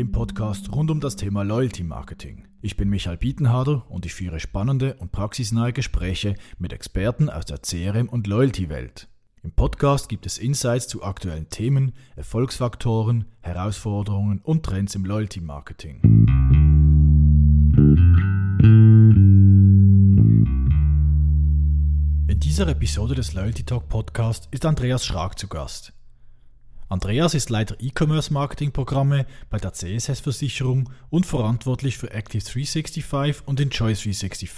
dem Podcast rund um das Thema Loyalty Marketing. Ich bin Michael Bietenharder und ich führe spannende und praxisnahe Gespräche mit Experten aus der CRM- und Loyalty-Welt. Im Podcast gibt es Insights zu aktuellen Themen, Erfolgsfaktoren, Herausforderungen und Trends im Loyalty Marketing. In dieser Episode des Loyalty Talk Podcast ist Andreas Schrag zu Gast. Andreas ist Leiter E-Commerce-Marketing-Programme bei der CSS-Versicherung und verantwortlich für Active 365 und Enjoy 365.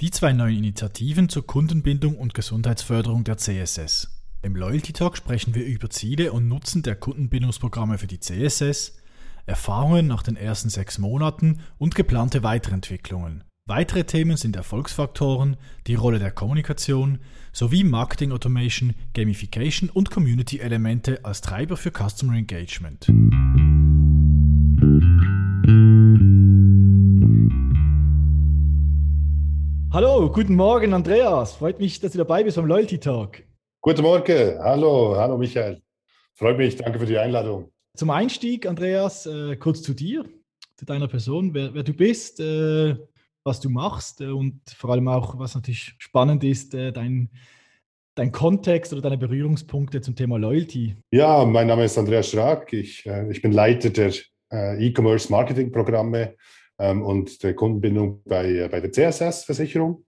Die zwei neuen Initiativen zur Kundenbindung und Gesundheitsförderung der CSS. Im Loyalty Talk sprechen wir über Ziele und Nutzen der Kundenbindungsprogramme für die CSS, Erfahrungen nach den ersten sechs Monaten und geplante Weiterentwicklungen. Weitere Themen sind Erfolgsfaktoren, die Rolle der Kommunikation sowie Marketing Automation, Gamification und Community-Elemente als Treiber für Customer Engagement. Hallo, guten Morgen Andreas. Freut mich, dass du dabei bist beim Loyalty Talk. Guten Morgen. Hallo, hallo Michael. Freut mich, danke für die Einladung. Zum Einstieg, Andreas, äh, kurz zu dir, zu deiner Person, wer, wer du bist, äh, was du machst äh, und vor allem auch, was natürlich spannend ist, äh, dein, dein Kontext oder deine Berührungspunkte zum Thema Loyalty. Ja, mein Name ist Andreas Schrag. Ich, äh, ich bin Leiter der E-Commerce Marketing Programme ähm, und der Kundenbindung bei, bei der CSS-Versicherung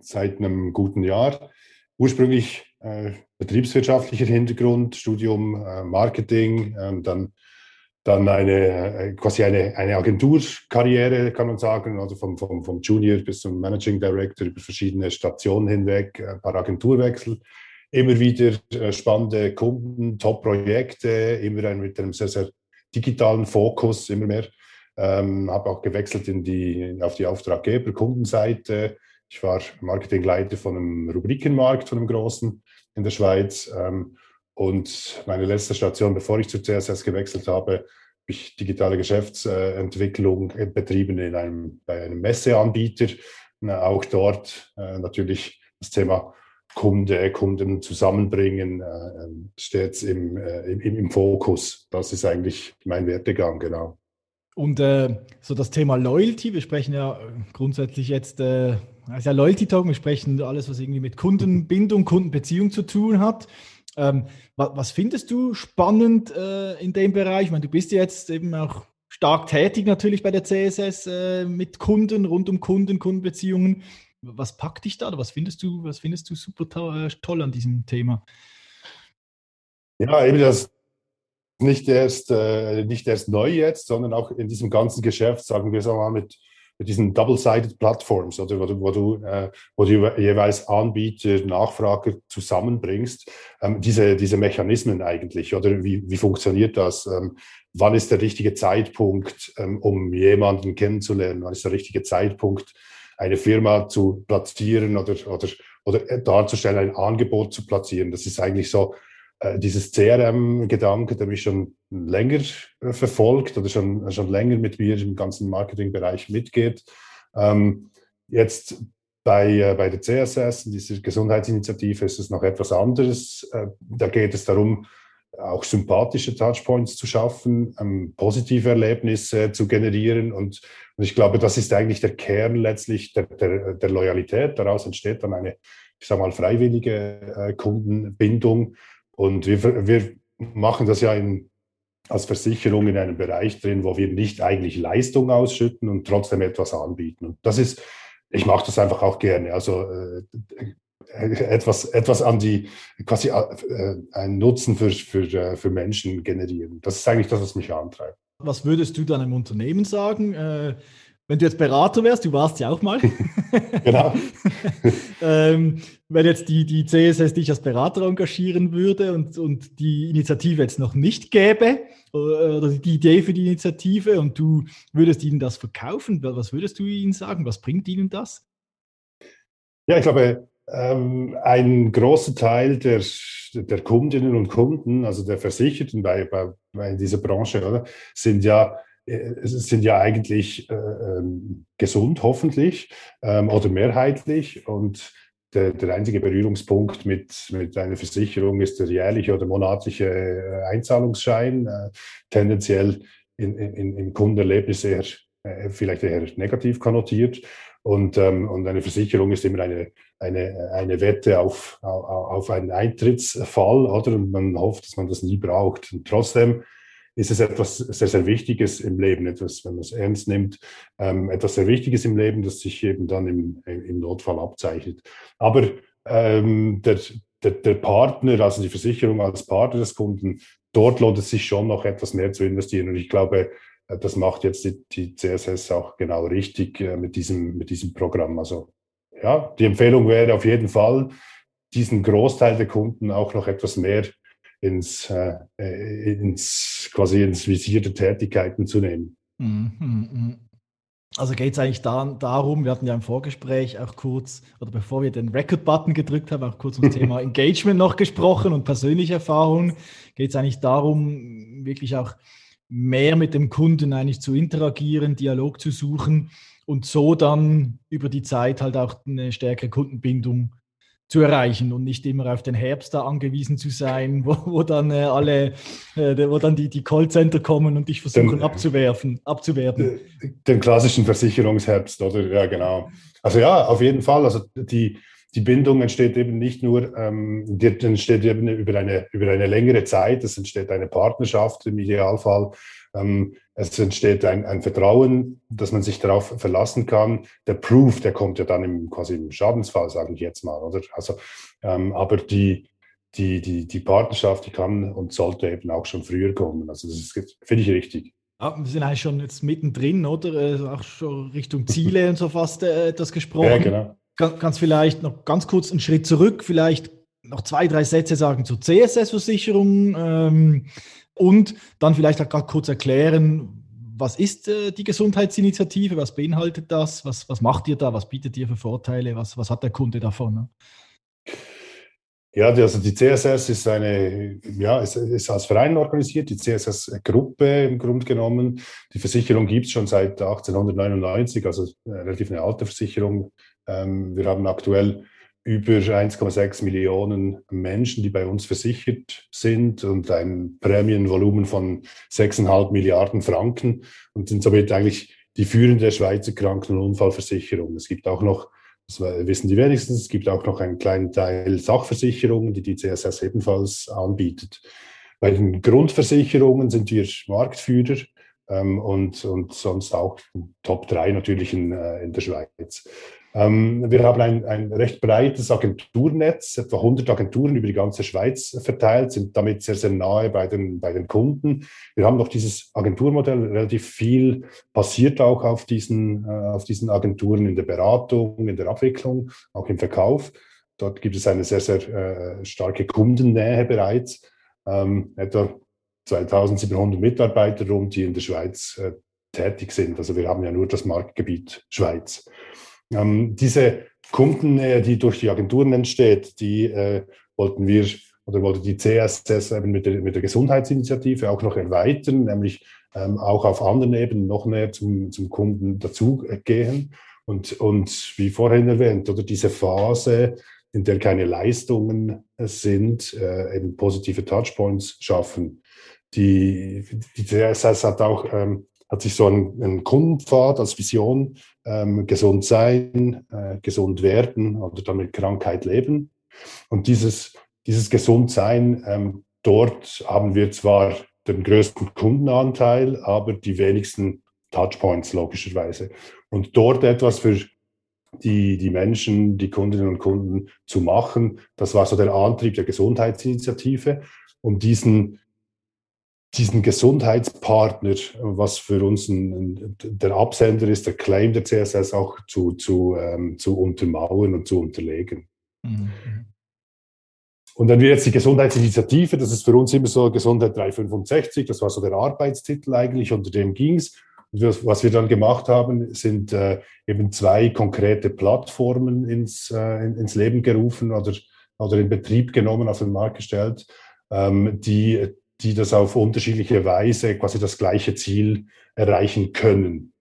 seit einem guten Jahr. Ursprünglich äh, betriebswirtschaftlicher Hintergrund, Studium äh, Marketing, ähm, dann dann eine äh, quasi eine, eine Agenturkarriere, kann man sagen, also vom, vom, vom Junior bis zum Managing Director über verschiedene Stationen hinweg, ein paar Agenturwechsel, immer wieder äh, spannende Kunden, Top-Projekte, immer mit einem sehr, sehr digitalen Fokus, immer mehr. Ähm, habe auch gewechselt in die, auf die Auftraggeber-Kundenseite. Ich war Marketingleiter von einem Rubrikenmarkt, von einem großen in der Schweiz. Ähm, und meine letzte Station, bevor ich zu CSS gewechselt habe, habe ich digitale Geschäftsentwicklung betrieben in einem, bei einem Messeanbieter. Auch dort äh, natürlich das Thema Kunde, Kunden zusammenbringen äh, steht im, äh, im, im, Fokus. Das ist eigentlich mein Wertegang, genau. Und äh, so das Thema Loyalty, wir sprechen ja grundsätzlich jetzt, äh, also ja Loyalty Talk, wir sprechen alles, was irgendwie mit Kundenbindung, Kundenbeziehung zu tun hat. Ähm, was, findest du spannend äh, in dem Bereich? Ich meine, du bist jetzt eben auch stark tätig natürlich bei der CSS äh, mit Kunden, rund um Kunden, Kundenbeziehungen. Was packt dich da oder was findest du, was findest du super to äh, toll an diesem Thema? Ja, eben das nicht erst, äh, nicht erst neu jetzt, sondern auch in diesem ganzen Geschäft, sagen wir so mal, mit mit diesen Double-Sided Platforms, oder wo du, wo du, äh, wo du jeweils Anbieter, Nachfrager zusammenbringst, ähm, diese, diese Mechanismen eigentlich, oder wie, wie funktioniert das? Ähm, wann ist der richtige Zeitpunkt, ähm, um jemanden kennenzulernen? Wann ist der richtige Zeitpunkt, eine Firma zu platzieren oder, oder, oder darzustellen, ein Angebot zu platzieren? Das ist eigentlich so äh, dieses CRM-Gedanke, der mich schon länger äh, verfolgt oder schon, schon länger mit mir im ganzen Marketingbereich mitgeht. Ähm, jetzt bei, äh, bei der CSS, dieser Gesundheitsinitiative, ist es noch etwas anderes. Äh, da geht es darum, auch sympathische Touchpoints zu schaffen, ähm, positive Erlebnisse zu generieren. Und, und, ich glaube, das ist eigentlich der Kern letztlich der, der, der Loyalität. Daraus entsteht dann eine, ich sage mal, freiwillige äh, Kundenbindung. Und wir, wir machen das ja in, als Versicherung in einem Bereich drin, wo wir nicht eigentlich Leistung ausschütten und trotzdem etwas anbieten. Und das ist, ich mache das einfach auch gerne. Also äh, etwas, etwas an die, quasi äh, einen Nutzen für, für, äh, für Menschen generieren. Das ist eigentlich das, was mich antreibt. Was würdest du dann im Unternehmen sagen? Äh, wenn du jetzt Berater wärst, du warst ja auch mal. genau. ähm, wenn jetzt die, die CSS dich als Berater engagieren würde und, und die Initiative jetzt noch nicht gäbe, oder die Idee für die Initiative und du würdest ihnen das verkaufen, was würdest du ihnen sagen? Was bringt ihnen das? Ja, ich glaube, ähm, ein großer Teil der, der Kundinnen und Kunden, also der Versicherten bei, bei, bei dieser Branche, oder, sind ja äh, sind ja eigentlich äh, ähm, gesund, hoffentlich, ähm, oder mehrheitlich. Und der, der, einzige Berührungspunkt mit, mit einer Versicherung ist der jährliche oder monatliche äh, Einzahlungsschein. Äh, tendenziell in, in, im Kundenerlebnis eher, äh, vielleicht eher negativ konnotiert. Und, ähm, und eine Versicherung ist immer eine, eine, eine Wette auf, auf, einen Eintrittsfall, oder? Und man hofft, dass man das nie braucht. Und trotzdem ist es etwas sehr, sehr Wichtiges im Leben, etwas, wenn man es ernst nimmt, ähm, etwas sehr Wichtiges im Leben, das sich eben dann im, im Notfall abzeichnet. Aber ähm, der, der, der Partner, also die Versicherung als Partner des Kunden, dort lohnt es sich schon noch etwas mehr zu investieren. Und ich glaube, äh, das macht jetzt die, die CSS auch genau richtig äh, mit, diesem, mit diesem Programm. Also ja, die Empfehlung wäre auf jeden Fall, diesen Großteil der Kunden auch noch etwas mehr ins, äh, ins quasi ins Visier der Tätigkeiten zu nehmen. Mhm, mhm. Also geht es eigentlich da, darum, wir hatten ja im Vorgespräch auch kurz, oder bevor wir den Record-Button gedrückt haben, auch kurz ums Thema Engagement noch gesprochen und persönliche Erfahrungen. Geht es eigentlich darum, wirklich auch mehr mit dem Kunden eigentlich zu interagieren, Dialog zu suchen und so dann über die Zeit halt auch eine stärkere Kundenbindung zu erreichen und nicht immer auf den Herbst da angewiesen zu sein, wo, wo dann äh, alle, äh, wo dann die, die Callcenter kommen und dich versuchen den, abzuwerfen, abzuwerben. Den klassischen Versicherungsherbst, oder? Ja, genau. Also ja, auf jeden Fall. Also die, die Bindung entsteht eben nicht nur, ähm, die entsteht eben über eine, über eine längere Zeit, es entsteht eine Partnerschaft im Idealfall. Ähm, es entsteht ein, ein, Vertrauen, dass man sich darauf verlassen kann. Der Proof, der kommt ja dann im, quasi im Schadensfall, sage ich jetzt mal, oder? Also, ähm, aber die, die, die, die Partnerschaft, die kann und sollte eben auch schon früher kommen. Also das finde ich richtig. Ja, wir sind eigentlich schon jetzt mittendrin, oder? Also auch schon Richtung Ziele und so fast äh, etwas gesprochen. Ja, genau. Ganz vielleicht noch ganz kurz einen Schritt zurück, vielleicht noch zwei, drei Sätze sagen zur CSS-Versicherung. Ähm, und dann vielleicht auch gerade kurz erklären, was ist äh, die Gesundheitsinitiative, was beinhaltet das, was, was macht ihr da, was bietet ihr für Vorteile, was, was hat der Kunde davon? Ne? Ja, also die CSS ist eine, ja, ist, ist als Verein organisiert, die CSS-Gruppe im Grunde genommen. Die Versicherung gibt es schon seit 1899, also äh, relativ eine alte Versicherung. Ähm, wir haben aktuell über 1,6 Millionen Menschen, die bei uns versichert sind und ein Prämienvolumen von 6,5 Milliarden Franken und sind somit eigentlich die führende Schweizer Kranken- und Unfallversicherung. Es gibt auch noch, das wissen die wenigsten, es gibt auch noch einen kleinen Teil Sachversicherungen, die die CSS ebenfalls anbietet. Bei den Grundversicherungen sind wir Marktführer ähm, und, und sonst auch Top 3 natürlich in, äh, in der Schweiz. Ähm, wir haben ein, ein recht breites Agenturnetz, etwa 100 Agenturen über die ganze Schweiz verteilt, sind damit sehr, sehr nahe bei den, bei den Kunden. Wir haben noch dieses Agenturmodell, relativ viel passiert auch auf diesen, äh, auf diesen Agenturen in der Beratung, in der Abwicklung, auch im Verkauf. Dort gibt es eine sehr, sehr äh, starke Kundennähe bereits. Ähm, etwa 2700 Mitarbeiter rund, die in der Schweiz äh, tätig sind. Also wir haben ja nur das Marktgebiet Schweiz. Ähm, diese Kundennähe, die durch die Agenturen entsteht, die äh, wollten wir oder wollte die CSS eben mit der, mit der Gesundheitsinitiative auch noch erweitern, nämlich ähm, auch auf anderen Ebenen noch näher zum, zum Kunden dazugehen. Und, und wie vorhin erwähnt, oder diese Phase, in der keine Leistungen sind, äh, eben positive Touchpoints schaffen. Die, die CSS hat auch ähm, hat sich so einen, einen Kundenpfad als Vision, ähm, gesund sein, äh, gesund werden oder dann mit Krankheit leben. Und dieses, dieses Gesundsein, ähm, dort haben wir zwar den größten Kundenanteil, aber die wenigsten Touchpoints logischerweise. Und dort etwas für die, die Menschen, die Kundinnen und Kunden zu machen, das war so der Antrieb der Gesundheitsinitiative, um diesen diesen Gesundheitspartner, was für uns ein, ein, der Absender ist, der Claim der CSS auch zu, zu, ähm, zu untermauern und zu unterlegen. Mhm. Und wenn wir jetzt die Gesundheitsinitiative, das ist für uns immer so Gesundheit 365, das war so der Arbeitstitel eigentlich, unter dem ging es. Was wir dann gemacht haben, sind äh, eben zwei konkrete Plattformen ins, äh, ins Leben gerufen oder, oder in Betrieb genommen, auf den Markt gestellt, ähm, die die das auf unterschiedliche Weise quasi das gleiche Ziel erreichen können.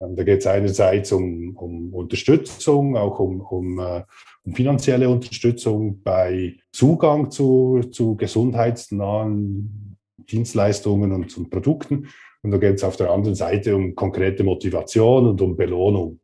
Ähm, da geht es einerseits um, um Unterstützung, auch um, um, uh, um, finanzielle Unterstützung bei Zugang zu, zu gesundheitsnahen Dienstleistungen und, und Produkten Und da geht es auf der anderen Seite um konkrete Motivation und um Belohnung.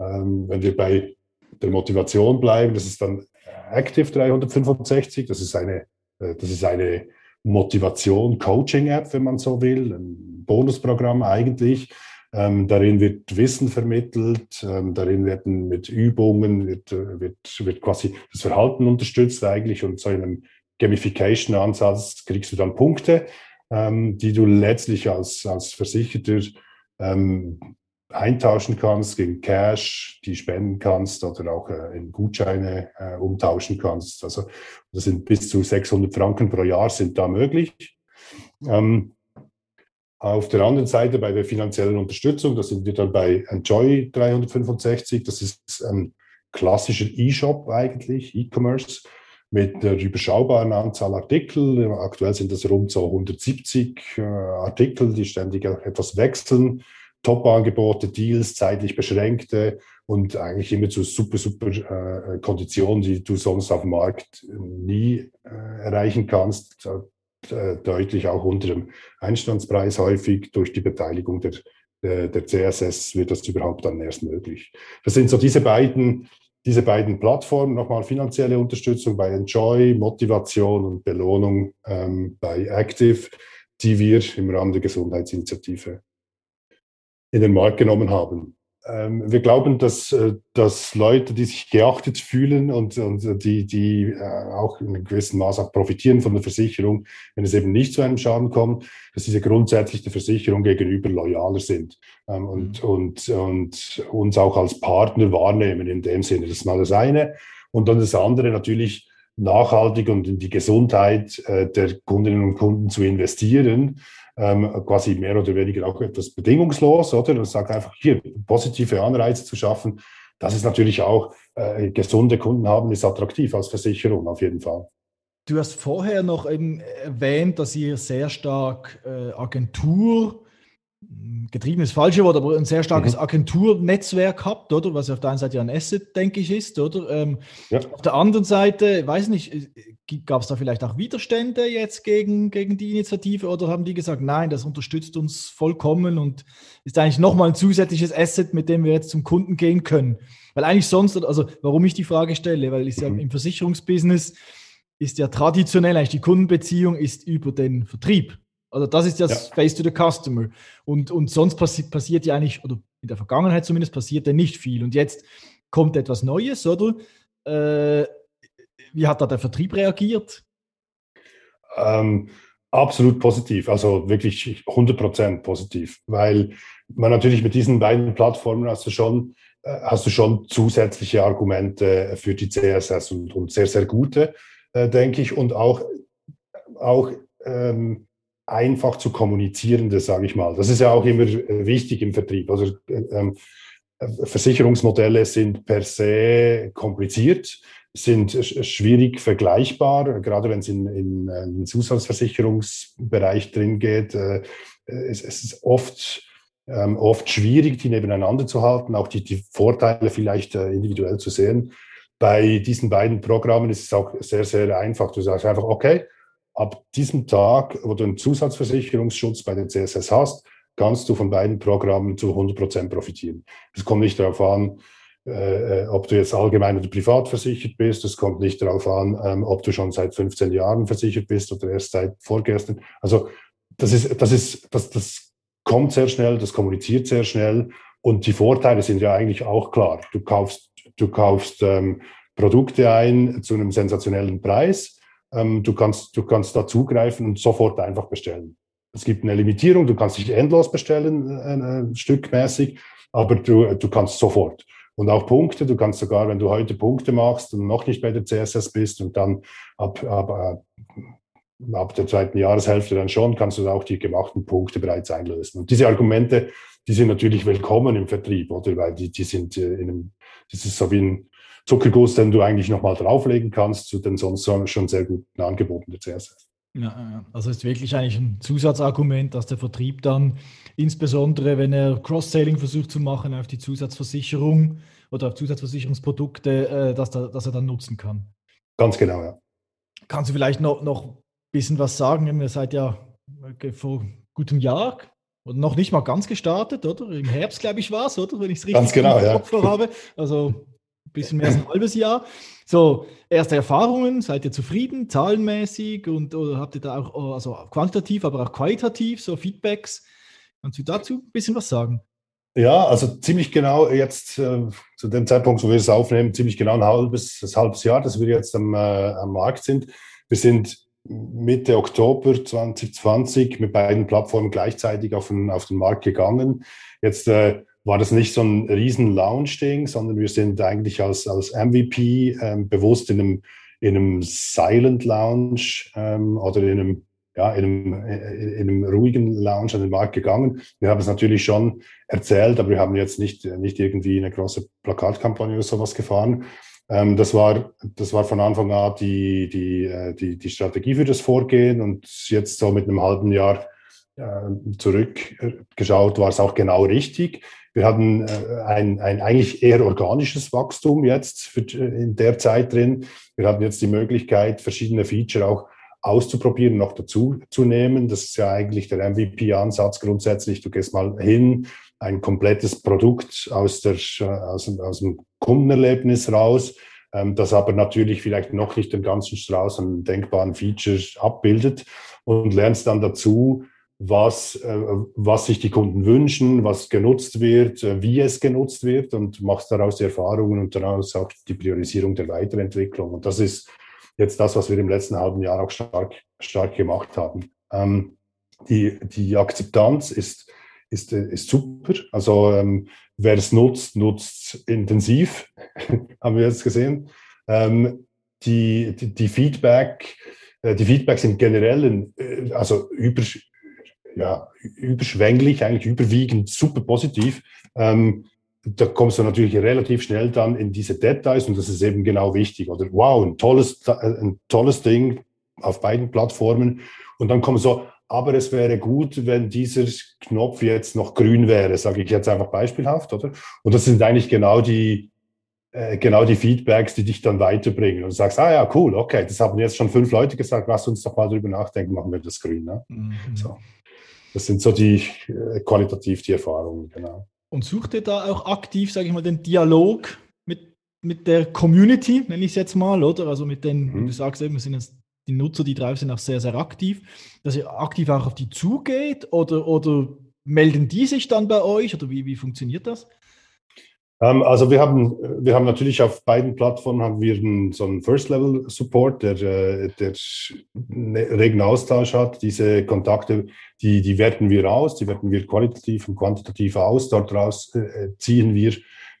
Ähm, wenn wir bei der Motivation bleiben, das ist dann Active 365, das ist eine, äh, das ist eine Motivation-Coaching-App, wenn man so will, ein Bonusprogramm eigentlich. Ähm, darin wird Wissen vermittelt, ähm, darin werden mit Übungen, wird, äh, wird, wird quasi das Verhalten unterstützt eigentlich und so in einem Gamification-Ansatz kriegst du dann Punkte, ähm, die du letztlich als, als Versicherter ähm, eintauschen kannst gegen Cash, die spenden kannst oder auch äh, in Gutscheine äh, umtauschen kannst. Also das sind bis zu 600 Franken pro Jahr sind da möglich. Ähm, auf der anderen Seite bei der finanziellen Unterstützung, da sind wir dann bei Enjoy 365. Das ist ein klassischer E-Shop eigentlich, E-Commerce mit der überschaubaren Anzahl Artikel. Aktuell sind das rund so 170 äh, Artikel, die ständig etwas wechseln. Top-Angebote, Deals, zeitlich beschränkte und eigentlich immer zu super, super äh, Konditionen, die du sonst auf dem Markt nie äh, erreichen kannst. Äh, deutlich auch unter dem Einstandspreis häufig durch die Beteiligung der, der, der CSS wird das überhaupt dann erst möglich. Das sind so diese beiden, diese beiden Plattformen, nochmal finanzielle Unterstützung bei Enjoy, Motivation und Belohnung ähm, bei Active, die wir im Rahmen der Gesundheitsinitiative in den Markt genommen haben. Ähm, wir glauben, dass, äh, dass Leute, die sich geachtet fühlen und, und die, die äh, auch in einem gewissen Maß auch profitieren von der Versicherung, wenn es eben nicht zu einem Schaden kommt, dass diese grundsätzlich der Versicherung gegenüber loyaler sind ähm, und, mhm. und, und uns auch als Partner wahrnehmen in dem Sinne. Das ist mal das eine. Und dann das andere natürlich nachhaltig und in die Gesundheit äh, der Kundinnen und Kunden zu investieren ähm, quasi mehr oder weniger auch etwas bedingungslos, oder? Und sagt einfach hier positive Anreize zu schaffen. Das ist natürlich auch äh, gesunde Kunden haben, ist attraktiv als Versicherung auf jeden Fall. Du hast vorher noch eben erwähnt, dass ihr sehr stark äh, Agentur getrieben ist falsche Wort, aber ein sehr starkes mhm. Agenturnetzwerk habt, oder? Was auf der einen Seite ja ein Asset, denke ich, ist, oder? Ähm, ja. Auf der anderen Seite, weiß nicht, äh, gab es da vielleicht auch Widerstände jetzt gegen, gegen die Initiative oder haben die gesagt, nein, das unterstützt uns vollkommen und ist eigentlich nochmal ein zusätzliches Asset, mit dem wir jetzt zum Kunden gehen können? Weil eigentlich sonst, also warum ich die Frage stelle, weil ich ja mhm. im Versicherungsbusiness ist ja traditionell eigentlich die Kundenbeziehung ist über den Vertrieb. Also das ist das ja. Face to the Customer. Und, und sonst passi passiert ja eigentlich, oder in der Vergangenheit zumindest, passiert ja nicht viel. Und jetzt kommt etwas Neues, oder? Äh, wie hat da der Vertrieb reagiert? Ähm, absolut positiv, also wirklich 100% positiv, weil man natürlich mit diesen beiden Plattformen hast du schon, äh, hast du schon zusätzliche Argumente für die CSS und, und sehr, sehr gute, äh, denke ich, und auch, auch ähm, einfach zu kommunizierende, sage ich mal. Das ist ja auch immer äh, wichtig im Vertrieb. Also ähm, Versicherungsmodelle sind per se kompliziert, sind schwierig vergleichbar, gerade wenn es in, in, in den Zusatzversicherungsbereich drin geht. Äh, es, es ist oft, ähm, oft schwierig, die nebeneinander zu halten, auch die, die Vorteile vielleicht äh, individuell zu sehen. Bei diesen beiden Programmen ist es auch sehr, sehr einfach. Du sagst einfach, okay, ab diesem Tag, wo du einen Zusatzversicherungsschutz bei der CSS hast, kannst du von beiden Programmen zu 100 Prozent profitieren. Es kommt nicht darauf an, äh, äh, ob du jetzt allgemein oder privat versichert bist. Es kommt nicht darauf an, ähm, ob du schon seit 15 Jahren versichert bist oder erst seit vorgestern. Also das ist, das ist, das, das kommt sehr schnell, das kommuniziert sehr schnell und die Vorteile sind ja eigentlich auch klar. Du kaufst, du kaufst ähm, Produkte ein zu einem sensationellen Preis ähm, du, kannst, du kannst da zugreifen und sofort einfach bestellen. Es gibt eine Limitierung, du kannst nicht endlos bestellen, äh, äh, stückmäßig, aber du, du kannst sofort. Und auch Punkte, du kannst sogar, wenn du heute Punkte machst und noch nicht bei der CSS bist und dann ab, ab, äh, ab der zweiten Jahreshälfte dann schon, kannst du auch die gemachten Punkte bereits einlösen. Und diese Argumente, die sind natürlich willkommen im Vertrieb, oder? Weil die, die sind äh, in einem, das ist so wie ein, Zuckerguss, den du eigentlich nochmal drauflegen kannst zu den sonst schon sehr guten Angeboten der CSS. Ja, also ist wirklich eigentlich ein Zusatzargument, dass der Vertrieb dann insbesondere, wenn er Cross-Selling versucht zu machen auf die Zusatzversicherung oder auf Zusatzversicherungsprodukte, äh, dass, da, dass er dann nutzen kann. Ganz genau, ja. Kannst du vielleicht noch, noch ein bisschen was sagen? Ihr seid ja vor gutem Jahr. Und noch nicht mal ganz gestartet, oder? Im Herbst, glaube ich, war es, oder? Wenn ich es richtig ganz genau, im Kopf ja. habe. Also bisschen mehr als ein halbes Jahr. So, erste Erfahrungen, seid ihr zufrieden, zahlenmäßig und habt ihr da auch, oh, also quantitativ, aber auch qualitativ, so Feedbacks? Kannst du dazu ein bisschen was sagen? Ja, also ziemlich genau jetzt äh, zu dem Zeitpunkt, wo wir es aufnehmen, ziemlich genau ein halbes, ein halbes Jahr, dass wir jetzt am, äh, am Markt sind. Wir sind Mitte Oktober 2020 mit beiden Plattformen gleichzeitig auf den, auf den Markt gegangen. Jetzt äh, war das nicht so ein riesen Launch-Ding, sondern wir sind eigentlich als, als MVP ähm, bewusst in einem, in einem Silent Lounge ähm, oder in einem, ja, in einem, in einem ruhigen Lounge an den Markt gegangen. Wir haben es natürlich schon erzählt, aber wir haben jetzt nicht, nicht irgendwie eine große Plakatkampagne oder sowas gefahren. Ähm, das, war, das war von Anfang an die, die, äh, die, die Strategie für das Vorgehen und jetzt so mit einem halben Jahr äh, zurückgeschaut war es auch genau richtig. Wir hatten äh, ein, ein eigentlich eher organisches Wachstum jetzt für, in der Zeit drin. Wir hatten jetzt die Möglichkeit, verschiedene Feature auch auszuprobieren, noch dazu zu nehmen. Das ist ja eigentlich der MVP-Ansatz grundsätzlich. Du gehst mal hin, ein komplettes Produkt aus, der, aus, aus dem Kundenerlebnis raus, ähm, das aber natürlich vielleicht noch nicht den ganzen Strauß an denkbaren Features abbildet und lernst dann dazu, was, äh, was sich die Kunden wünschen, was genutzt wird, äh, wie es genutzt wird und machst daraus die Erfahrungen und daraus auch die Priorisierung der Weiterentwicklung. Und das ist jetzt das, was wir im letzten halben Jahr auch stark, stark gemacht haben. Ähm, die, die Akzeptanz ist ist, äh, ist super. Also ähm, wer es nutzt, nutzt intensiv, haben wir jetzt gesehen. Ähm, die, die, die, Feedback, äh, die Feedbacks sind generell, in, äh, also über, ja, überschwänglich, eigentlich überwiegend super positiv. Ähm, da kommst du natürlich relativ schnell dann in diese Details und das ist eben genau wichtig. Oder wow, ein tolles, ein tolles Ding auf beiden Plattformen. Und dann kommen so, aber es wäre gut, wenn dieser Knopf jetzt noch grün wäre, sage ich jetzt einfach beispielhaft, oder? Und das sind eigentlich genau die, äh, genau die Feedbacks, die dich dann weiterbringen. Und du sagst, ah ja, cool, okay, das haben jetzt schon fünf Leute gesagt, lass uns doch mal drüber nachdenken, machen wir das grün. Ne? Mhm. So. Das sind so die äh, qualitativ die Erfahrungen, genau. Und sucht ihr da auch aktiv, sage ich mal, den Dialog mit, mit der Community, nenne ich es jetzt mal, oder? Also mit den, mhm. du sagst eben, wir sind jetzt die Nutzer, die drauf sind, auch sehr, sehr aktiv, dass ihr aktiv auch auf die zugeht oder, oder melden die sich dann bei euch oder wie, wie funktioniert das? Ähm, also wir haben, wir haben natürlich auf beiden Plattformen haben wir einen, so einen First-Level-Support, der, äh, der regen Austausch hat. Diese Kontakte, die, die werten wir aus, die werten wir qualitativ und quantitativ aus. Daraus äh, ziehen wir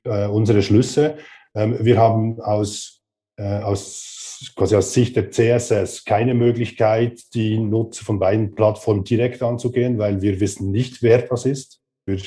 äh, unsere Schlüsse. Ähm, wir haben aus, äh, aus quasi aus Sicht der CSS keine Möglichkeit, die Nutzer von beiden Plattformen direkt anzugehen, weil wir wissen nicht, wer das ist. Wir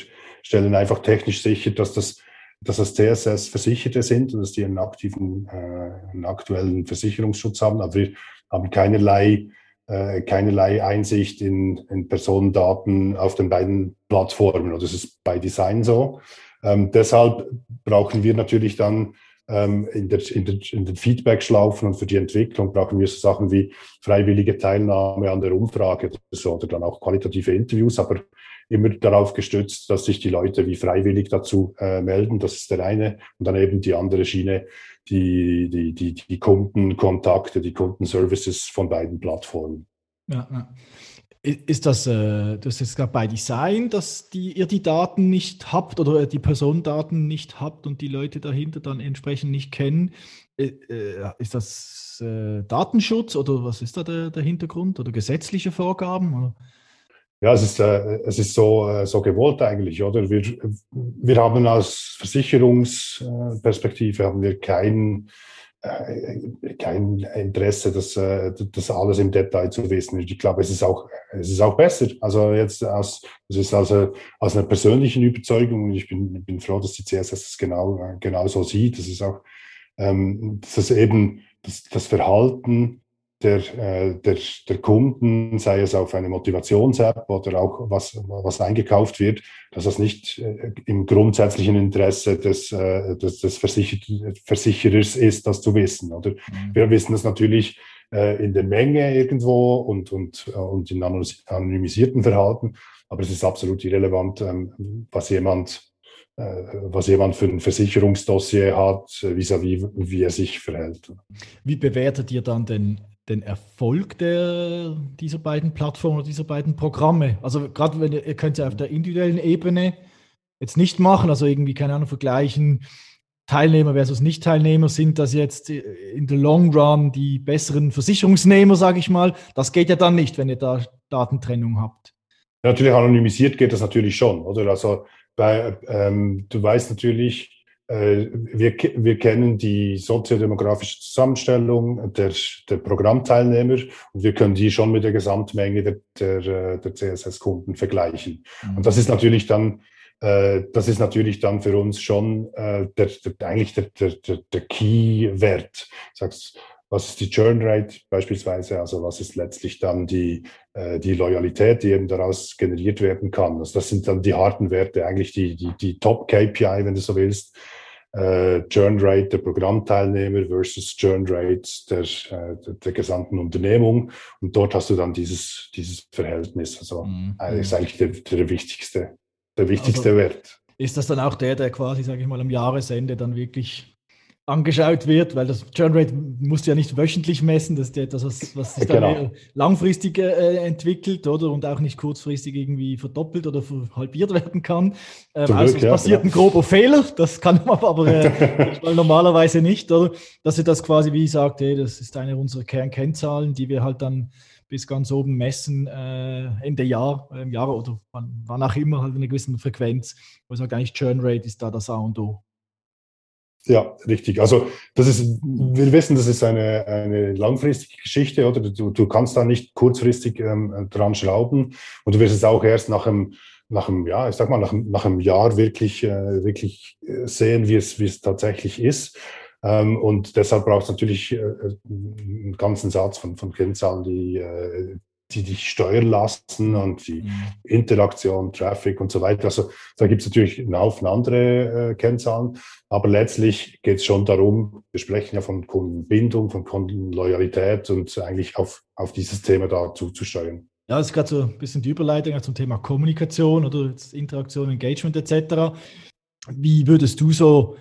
stellen einfach technisch sicher, dass das, dass das CSS Versicherte sind und dass die einen aktiven, äh, einen aktuellen Versicherungsschutz haben, aber wir haben keinerlei, äh, keinerlei Einsicht in, in Personendaten auf den beiden Plattformen. Und das ist bei Design so. Ähm, deshalb brauchen wir natürlich dann in, der, in, der, in den Feedback-Schlaufen und für die Entwicklung brauchen wir so Sachen wie freiwillige Teilnahme an der Umfrage oder dann auch qualitative Interviews, aber immer darauf gestützt, dass sich die Leute wie freiwillig dazu äh, melden. Das ist der eine. Und dann eben die andere Schiene, die, die, die, die Kundenkontakte, die Kundenservices von beiden Plattformen. Ja, ja. Ist das, äh, das ist gerade bei Design, dass die, ihr die Daten nicht habt oder die Personendaten nicht habt und die Leute dahinter dann entsprechend nicht kennen? Äh, äh, ist das äh, Datenschutz oder was ist da der, der Hintergrund oder gesetzliche Vorgaben? Oder? Ja, es ist, äh, es ist so, äh, so gewollt eigentlich, oder? Wir, wir haben als Versicherungsperspektive haben wir keinen äh, kein Interesse, das, äh, das alles im Detail zu wissen. Ich glaube, es ist auch, es ist auch besser. Also jetzt aus, das ist also aus einer persönlichen Überzeugung. Ich bin, bin froh, dass die CSS das genau, genau so sieht. Das ist auch, ähm, dass eben das, das Verhalten der, äh, der, der Kunden, sei es auf eine Motivations-App oder auch was, was eingekauft wird, dass das nicht äh, im grundsätzlichen Interesse des, äh, des, des Versicher Versicherers ist, das zu wissen. Oder mhm. wir wissen das natürlich äh, in der Menge irgendwo und, und, und in anonymisierten Verhalten. Aber es ist absolut irrelevant, ähm, was jemand was jemand für ein Versicherungsdossier hat, vis-à-vis, -vis, wie er sich verhält. Wie bewertet ihr dann den, den Erfolg der, dieser beiden Plattformen oder dieser beiden Programme? Also gerade wenn ihr, ihr könnt ja auf der individuellen Ebene jetzt nicht machen, also irgendwie, keine Ahnung, vergleichen, Teilnehmer versus Nicht-Teilnehmer, sind das jetzt in the long run die besseren Versicherungsnehmer, sage ich mal. Das geht ja dann nicht, wenn ihr da Datentrennung habt. natürlich anonymisiert geht das natürlich schon, oder? Also bei, ähm, du weißt natürlich, äh, wir, wir kennen die soziodemografische Zusammenstellung der, der Programmteilnehmer und wir können die schon mit der Gesamtmenge der, der, der CSS-Kunden vergleichen. Mhm. Und das ist natürlich dann äh, das ist natürlich dann für uns schon äh, der, der, eigentlich der, der, der Key-Wert. Sagst, was ist die Churn Rate beispielsweise? Also was ist letztlich dann die, äh, die Loyalität, die eben daraus generiert werden kann? Also das sind dann die harten Werte, eigentlich die, die, die Top-KPI, wenn du so willst. Äh, Churn Rate der Programmteilnehmer versus Churn Rate der, äh, der, gesamten Unternehmung. Und dort hast du dann dieses, dieses Verhältnis. Also mhm. äh, ist eigentlich der, der wichtigste der wichtigste also, Wert. Ist das dann auch der, der quasi, sage ich mal, am Jahresende dann wirklich angeschaut wird, weil das Churn Rate musst du ja nicht wöchentlich messen, das ist ja etwas, was, was sich genau. dann langfristig äh, entwickelt, oder? Und auch nicht kurzfristig irgendwie verdoppelt oder halbiert werden kann. Ähm, also es ja, passiert ja. ein grober Fehler, das kann man aber äh, normalerweise nicht, oder? Dass ihr das quasi, wie gesagt, hey, das ist eine unserer Kernkennzahlen, die wir halt dann bis ganz oben messen, äh, Ende Jahr, äh, im Jahr oder wann, wann auch immer, halt eine gewisse Frequenz. Wo ich sage, eigentlich Churn Rate ist da das A und O. Ja, richtig. Also das ist, wir wissen, das ist eine, eine langfristige Geschichte, oder? Du, du kannst da nicht kurzfristig ähm, dran schrauben und du wirst es auch erst nach einem, nach einem, ja, ich sag mal, nach, nach einem Jahr wirklich, äh, wirklich äh, sehen, wie es, wie es tatsächlich ist. Ähm, und deshalb braucht es natürlich äh, einen ganzen Satz von, von Kennzahlen, die, äh, die dich steuern lassen und die mhm. Interaktion, Traffic und so weiter. Also da gibt es natürlich einen Haufen andere äh, Kennzahlen, aber letztlich geht es schon darum, wir sprechen ja von Kundenbindung, von Kundenloyalität und eigentlich auf, auf dieses Thema da zuzusteuern. Ja, das ist gerade so ein bisschen die Überleitung zum Thema Kommunikation oder Interaktion, Engagement etc. Wie würdest du so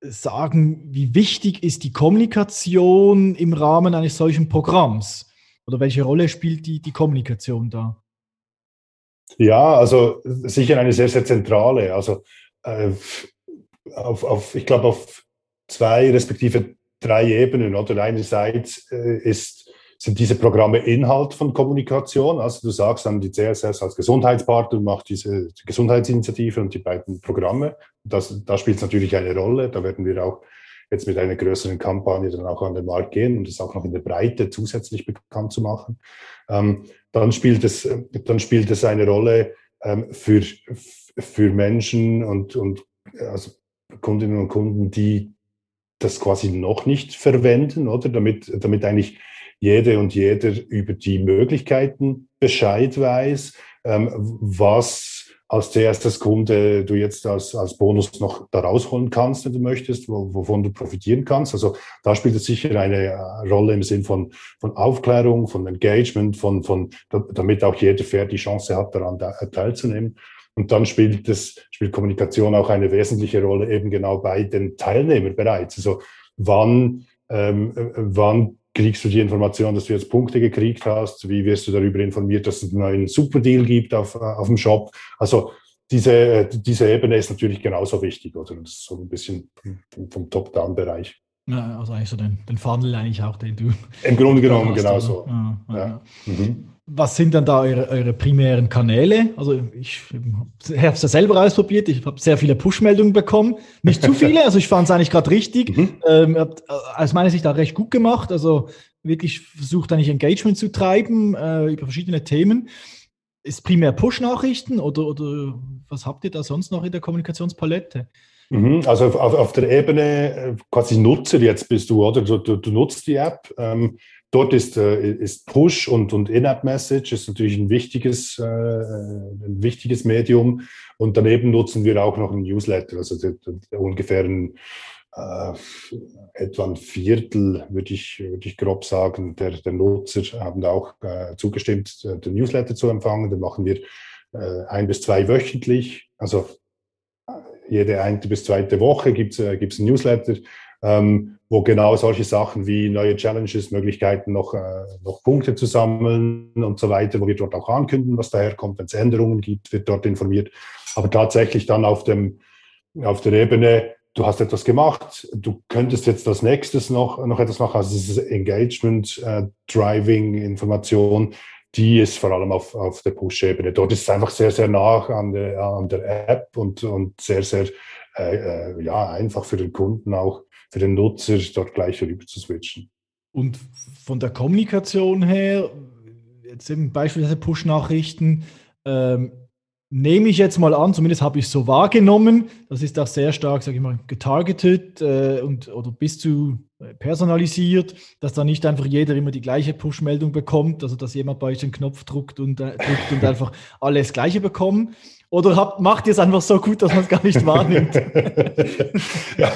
sagen, wie wichtig ist die Kommunikation im Rahmen eines solchen Programms? Oder welche Rolle spielt die, die Kommunikation da? Ja, also sicher eine sehr, sehr zentrale. Also äh, auf, auf, ich glaube, auf zwei respektive drei Ebenen. Oder einerseits äh, ist sind diese Programme Inhalt von Kommunikation. Also du sagst dann die CSS als Gesundheitspartner macht diese Gesundheitsinitiative und die beiden Programme. Das, da spielt es natürlich eine Rolle. Da werden wir auch jetzt mit einer größeren Kampagne dann auch an den Markt gehen, um das auch noch in der Breite zusätzlich bekannt zu machen. Ähm, dann, spielt es, dann spielt es eine Rolle ähm, für, für Menschen und, und also Kundinnen und Kunden, die das quasi noch nicht verwenden, oder? Damit, damit eigentlich jede und jeder über die Möglichkeiten Bescheid weiß, ähm, was als CSS-Kunde du jetzt als, als Bonus noch da rausholen kannst, wenn du möchtest, wo, wovon du profitieren kannst. Also da spielt es sicher eine äh, Rolle im Sinn von, von Aufklärung, von Engagement, von, von, damit auch jeder fair die Chance hat, daran teilzunehmen. Und dann spielt das, spielt Kommunikation auch eine wesentliche Rolle eben genau bei den Teilnehmern bereits. Also wann, ähm, äh, wann kriegst du die Information, dass du jetzt Punkte gekriegt hast? Wie wirst du darüber informiert, dass es einen neuen Superdeal gibt auf, äh, auf dem Shop? Also diese, äh, diese Ebene ist natürlich genauso wichtig, oder? Das ist so ein bisschen vom Top-Down-Bereich. Ja, also eigentlich so den, den Funnel eigentlich auch, den du. Im Grunde genommen genauso. Ja. ja. Mhm. Was sind dann da eure, eure primären Kanäle? Also ich habe es ja selber ausprobiert, ich habe sehr viele Push-Meldungen bekommen. Nicht zu viele, also ich fand es eigentlich gerade richtig. Mhm. Ähm, äh, aus meiner Sicht auch recht gut gemacht. Also wirklich versucht eigentlich Engagement zu treiben äh, über verschiedene Themen. Ist primär Push-Nachrichten oder, oder was habt ihr da sonst noch in der Kommunikationspalette? Mhm, also auf, auf, der Ebene äh, quasi Nutzer jetzt bist du, oder? Du, du, du nutzt die App. Ähm, Dort ist, äh, ist Push und, und In-App-Message ist natürlich ein wichtiges, äh, ein wichtiges Medium. Und daneben nutzen wir auch noch ein Newsletter, also ungefähr ein, äh, etwa ein Viertel, würde ich, würde ich grob sagen, der, der Nutzer haben da auch äh, zugestimmt, äh, den Newsletter zu empfangen. Den machen wir äh, ein bis zwei wöchentlich. Also jede eine bis zweite Woche gibt es äh, ein Newsletter, ähm, wo genau solche Sachen wie neue Challenges, Möglichkeiten, noch, äh, noch Punkte zu sammeln und so weiter, wo wir dort auch ankündigen, was daherkommt. Wenn es Änderungen gibt, wird dort informiert. Aber tatsächlich dann auf, dem, auf der Ebene, du hast etwas gemacht, du könntest jetzt als nächstes noch, noch etwas machen. Also dieses Engagement, äh, Driving, Information, die ist vor allem auf, auf der Push-Ebene. Dort ist es einfach sehr, sehr nah an der, an der App und, und sehr, sehr äh, äh, ja, einfach für den Kunden auch, für den Nutzer dort gleich rüber zu switchen. Und von der Kommunikation her, jetzt eben beispielsweise Push-Nachrichten, ähm, nehme ich jetzt mal an, zumindest habe ich es so wahrgenommen, das ist auch sehr stark, sage ich mal, getargetet äh, und oder bis zu äh, personalisiert, dass da nicht einfach jeder immer die gleiche Push-Meldung bekommt, also dass jemand bei euch den Knopf drückt und, äh, drückt und einfach alle das Gleiche bekommen. Oder habt, macht ihr es einfach so gut, dass man es gar nicht wahrnimmt? ja,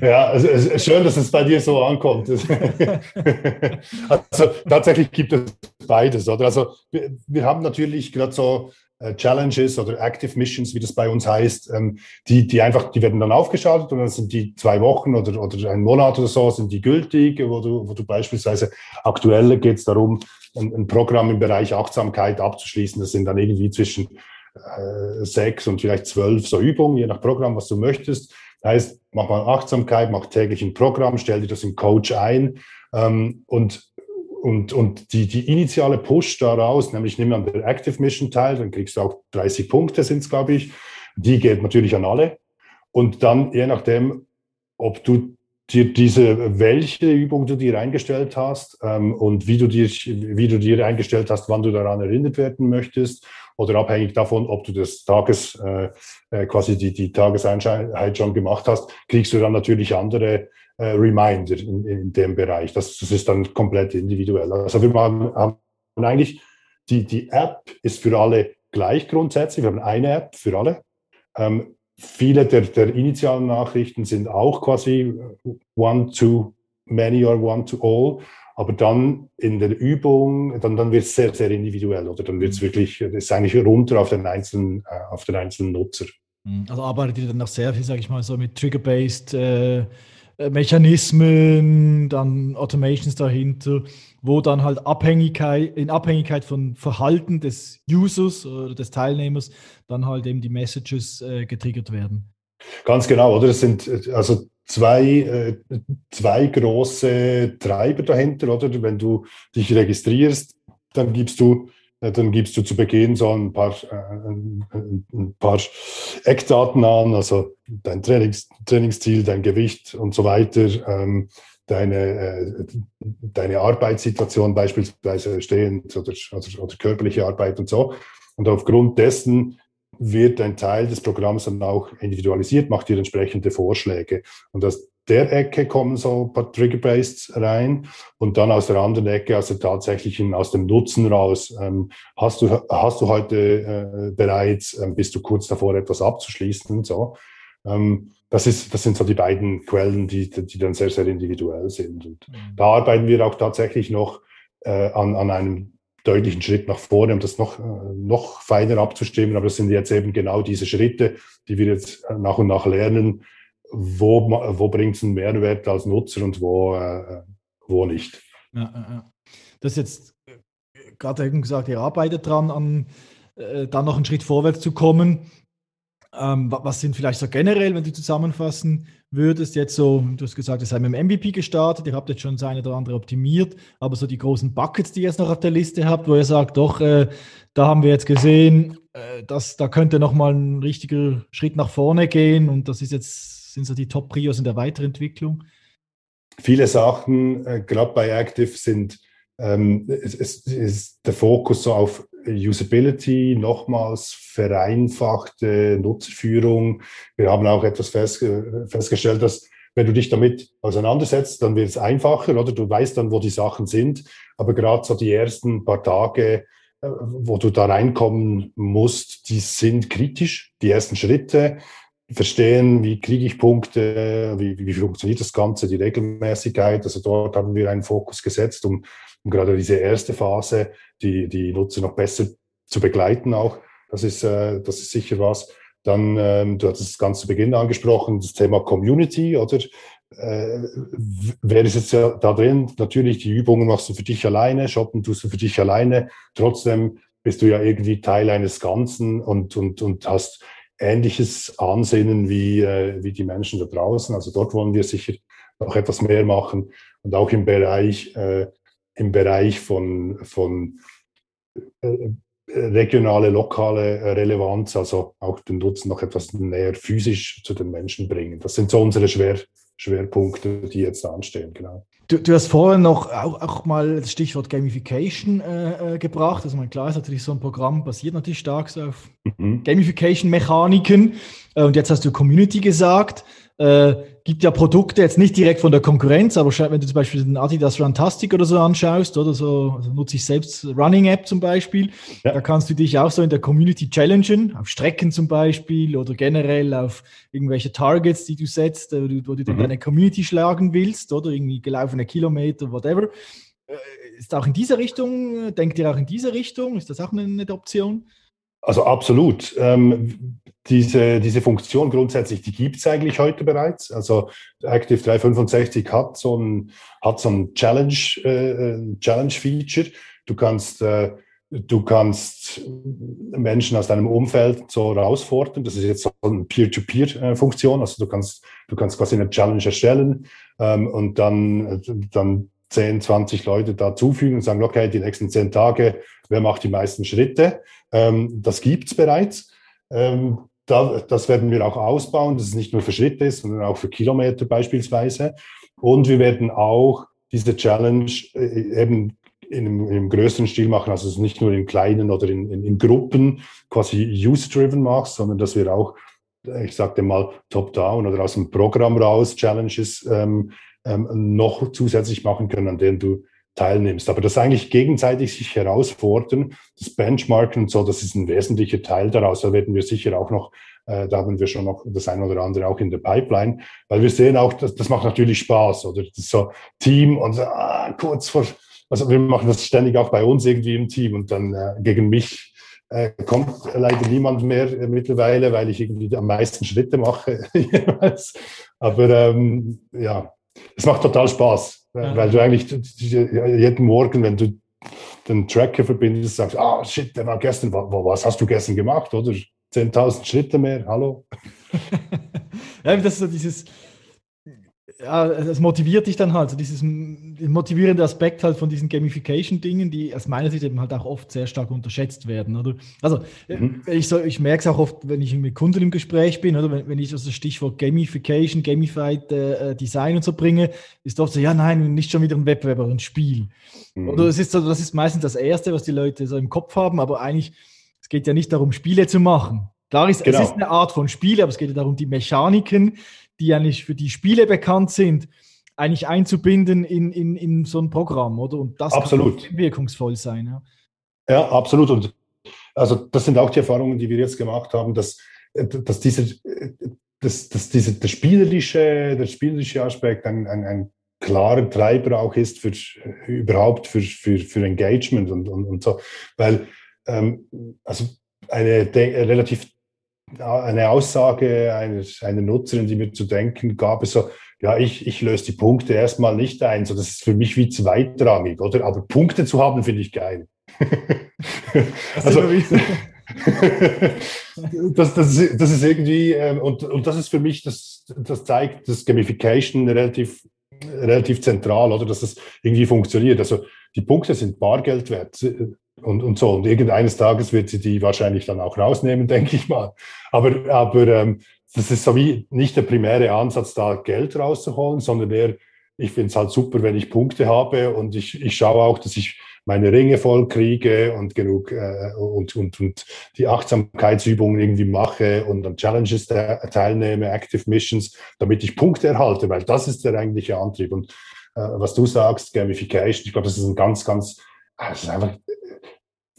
ja also, schön, dass es bei dir so ankommt. also tatsächlich gibt es beides. Oder? Also wir, wir haben natürlich gerade so äh, Challenges oder Active Missions, wie das bei uns heißt, ähm, die, die einfach, die werden dann aufgeschaltet und dann sind die zwei Wochen oder, oder ein Monat oder so, sind die gültig, wo du, wo du beispielsweise aktuell geht es darum, ein, ein, Programm im Bereich Achtsamkeit abzuschließen. Das sind dann irgendwie zwischen äh, sechs und vielleicht zwölf so Übungen, je nach Programm, was du möchtest. Heißt, mach mal Achtsamkeit, mach täglich ein Programm, stell dir das im Coach ein ähm, und und, und die, die initiale Push daraus, nämlich nimm an der Active Mission teil, dann kriegst du auch 30 Punkte, sind es, glaube ich. Die geht natürlich an alle. Und dann, je nachdem, ob du dir diese, welche Übung du dir eingestellt hast ähm, und wie du, dir, wie du dir eingestellt hast, wann du daran erinnert werden möchtest, oder abhängig davon, ob du das Tages, äh, äh quasi die, die Tageseinheit schon gemacht hast, kriegst du dann natürlich andere äh, Reminder in, in dem Bereich. Das, das ist dann komplett individuell. Also wir machen, haben eigentlich, die, die App ist für alle gleich grundsätzlich. Wir haben eine App für alle. Ähm, viele der, der initialen Nachrichten sind auch quasi one to many or one to all. Aber dann in der Übung, dann, dann wird es sehr, sehr individuell oder dann wird es wirklich, das ist eigentlich runter auf den einzelnen, äh, auf den einzelnen Nutzer. Mhm. Also arbeitet ihr dann noch sehr viel, sage ich mal, so mit Trigger-based äh, äh, Mechanismen, dann Automations dahinter, wo dann halt Abhängigkeit, in Abhängigkeit von Verhalten des Users oder des Teilnehmers dann halt eben die Messages äh, getriggert werden. Ganz genau, oder? Es sind äh, also zwei, äh, zwei große Treiber dahinter, oder? Wenn du dich registrierst, dann gibst du dann gibst du zu Beginn so ein paar, äh, ein paar Eckdaten an, also dein Trainings, Trainingsziel, dein Gewicht und so weiter, ähm, deine, äh, deine Arbeitssituation beispielsweise stehend oder, oder, oder körperliche Arbeit und so. Und aufgrund dessen wird ein Teil des Programms dann auch individualisiert, macht dir entsprechende Vorschläge. Und aus der Ecke kommen so ein paar Trigger-Based rein und dann aus der anderen Ecke, also tatsächlich aus dem Nutzen raus. Ähm, hast, du, hast du heute äh, bereits, ähm, bist du kurz davor, etwas abzuschließen und so. Ähm, das, ist, das sind so die beiden Quellen, die, die dann sehr, sehr individuell sind. Und mhm. da arbeiten wir auch tatsächlich noch äh, an, an einem deutlichen Schritt nach vorne, um das noch, äh, noch feiner abzustimmen. Aber das sind jetzt eben genau diese Schritte, die wir jetzt äh, nach und nach lernen. Wo, wo bringt es einen Mehrwert als Nutzer und wo, äh, wo nicht? Ja, ja. Das ist jetzt gerade eben gesagt, ihr arbeitet dran, an äh, dann noch einen Schritt vorwärts zu kommen. Ähm, was sind vielleicht so generell, wenn du zusammenfassen würdest, jetzt so, du hast gesagt, ihr seid mit dem MVP gestartet, ihr habt jetzt schon das eine oder andere optimiert, aber so die großen Buckets, die ihr jetzt noch auf der Liste habt, wo ihr sagt, doch, äh, da haben wir jetzt gesehen, äh, dass da könnte nochmal ein richtiger Schritt nach vorne gehen und das ist jetzt, sind so die Top-Prios in der Weiterentwicklung? Viele Sachen, äh, gerade bei Active, sind ähm, es, es ist der Fokus so auf Usability, nochmals vereinfachte Nutzerführung. Wir haben auch etwas fest, festgestellt, dass wenn du dich damit auseinandersetzt, dann wird es einfacher oder du weißt dann, wo die Sachen sind. Aber gerade so die ersten paar Tage, äh, wo du da reinkommen musst, die sind kritisch. Die ersten Schritte, verstehen, wie kriege ich Punkte, wie, wie funktioniert das Ganze, die Regelmäßigkeit. Also dort haben wir einen Fokus gesetzt, um, um gerade diese erste Phase, die, die Nutzer noch besser zu begleiten auch. Das ist, äh, das ist sicher was. Dann, ähm, du hattest es ganz zu Beginn angesprochen, das Thema Community, oder? Äh, wer ist jetzt ja da drin? Natürlich, die Übungen machst du für dich alleine, shoppen tust du für dich alleine. Trotzdem bist du ja irgendwie Teil eines Ganzen und, und, und hast ähnliches Ansinnen wie, äh, wie die Menschen da draußen. Also dort wollen wir sicher noch etwas mehr machen und auch im Bereich, äh, im Bereich von, von äh, regionale, lokale äh, Relevanz, also auch den Nutzen noch etwas näher physisch zu den Menschen bringen. Das sind so unsere Schwer, Schwerpunkte, die jetzt anstehen, genau. Du, du hast vorhin noch auch, auch, mal das Stichwort Gamification äh, äh gebracht. Also, mein, klar ist natürlich so ein Programm basiert natürlich stark so auf mhm. Gamification-Mechaniken. Und jetzt hast du Community gesagt. Äh, gibt ja Produkte jetzt nicht direkt von der Konkurrenz, aber wenn du zum Beispiel den Adidas Runtastic oder so anschaust, oder so, also nutze ich selbst Running App zum Beispiel, ja. da kannst du dich auch so in der Community challengen, auf Strecken zum Beispiel oder generell auf irgendwelche Targets, die du setzt, wo du, wo du mhm. deine Community schlagen willst, oder irgendwie gelaufene Kilometer, whatever. Äh, ist auch in dieser Richtung, denkt ihr auch in diese Richtung? Ist das auch eine, eine Option? Also absolut. Ähm, diese, diese Funktion grundsätzlich, die gibt es eigentlich heute bereits. Also Active 365 hat so ein, hat so ein Challenge, äh, Challenge-Feature. Du kannst, äh, du kannst Menschen aus deinem Umfeld so herausfordern. Das ist jetzt so eine Peer-to-Peer-Funktion. Also du kannst, du kannst quasi eine Challenge erstellen ähm, und dann, dann 10, 20 Leute dazufügen und sagen, okay, die nächsten 10 Tage, wer macht die meisten Schritte? Ähm, das gibt's bereits. Ähm, da, das werden wir auch ausbauen, dass es nicht nur für Schritte ist, sondern auch für Kilometer beispielsweise. Und wir werden auch diese Challenge äh, eben in einem, in einem, größeren Stil machen, also es nicht nur in kleinen oder in, in, in Gruppen quasi use-driven machst, sondern dass wir auch, ich sagte mal, top-down oder aus dem Programm raus Challenges ähm, ähm, noch zusätzlich machen können, an denen du teilnimmst. Aber das eigentlich gegenseitig sich herausfordern, das Benchmarken und so, das ist ein wesentlicher Teil daraus. Da werden wir sicher auch noch, äh, da haben wir schon noch das eine oder andere auch in der Pipeline, weil wir sehen auch, das, das macht natürlich Spaß, oder? Das ist so Team und so, ah, kurz vor, also wir machen das ständig auch bei uns irgendwie im Team und dann äh, gegen mich äh, kommt leider niemand mehr äh, mittlerweile, weil ich irgendwie am meisten Schritte mache. Aber ähm, ja, es macht total Spaß, ja. weil du eigentlich jeden Morgen, wenn du den Tracker verbindest, sagst, ah, shit, der war gestern, was hast du gestern gemacht, oder? 10.000 Schritte mehr, hallo? ja, das ist so dieses, ja, es motiviert dich dann halt, so dieses motivierende Aspekt halt von diesen Gamification-Dingen, die aus meiner Sicht eben halt auch oft sehr stark unterschätzt werden, oder? Also, äh, mhm. ich, so, ich merke es auch oft, wenn ich mit Kunden im Gespräch bin, oder wenn, wenn ich das Stichwort Gamification, Gamified äh, Design und so bringe, ist oft so, ja, nein, nicht schon wieder ein Wettbewerb, ein Spiel. Mhm. Oder es ist so, das ist meistens das Erste, was die Leute so im Kopf haben, aber eigentlich, es geht ja nicht darum, Spiele zu machen. Klar ist, genau. es ist eine Art von Spiel, aber es geht ja darum, die Mechaniken, die eigentlich für die Spiele bekannt sind, eigentlich einzubinden in, in, in so ein Programm, oder? Und das absolut. kann wirkungsvoll sein. Ja. ja, absolut. Und also das sind auch die Erfahrungen, die wir jetzt gemacht haben, dass, dass, diese, dass, dass diese, der, spielerische, der spielerische Aspekt ein, ein, ein klarer Treiber auch ist für überhaupt für, für, für Engagement und, und, und so. Weil ähm, also eine relativ eine Aussage einer, einer Nutzerin, die mir zu denken gab, ist so, ja, ich, ich löse die Punkte erstmal nicht ein, so das ist für mich wie zweitrangig, oder? Aber Punkte zu haben, finde ich geil. also, das, das, ist, das ist irgendwie, ähm, und, und das ist für mich, das, das zeigt, dass Gamification relativ, relativ zentral, oder? Dass das irgendwie funktioniert. Also die Punkte sind Bargeld wert und, und so. Und irgendeines Tages wird sie die wahrscheinlich dann auch rausnehmen, denke ich mal. Aber, aber ähm, das ist so wie nicht der primäre Ansatz, da Geld rauszuholen, sondern eher, ich finde es halt super, wenn ich Punkte habe und ich, ich schaue auch, dass ich meine Ringe voll kriege und genug äh, und, und, und die Achtsamkeitsübungen irgendwie mache und an Challenges teilnehme, Active Missions, damit ich Punkte erhalte, weil das ist der eigentliche Antrieb. Und äh, was du sagst, Gamification, ich glaube, das ist ein ganz, ganz, das ist einfach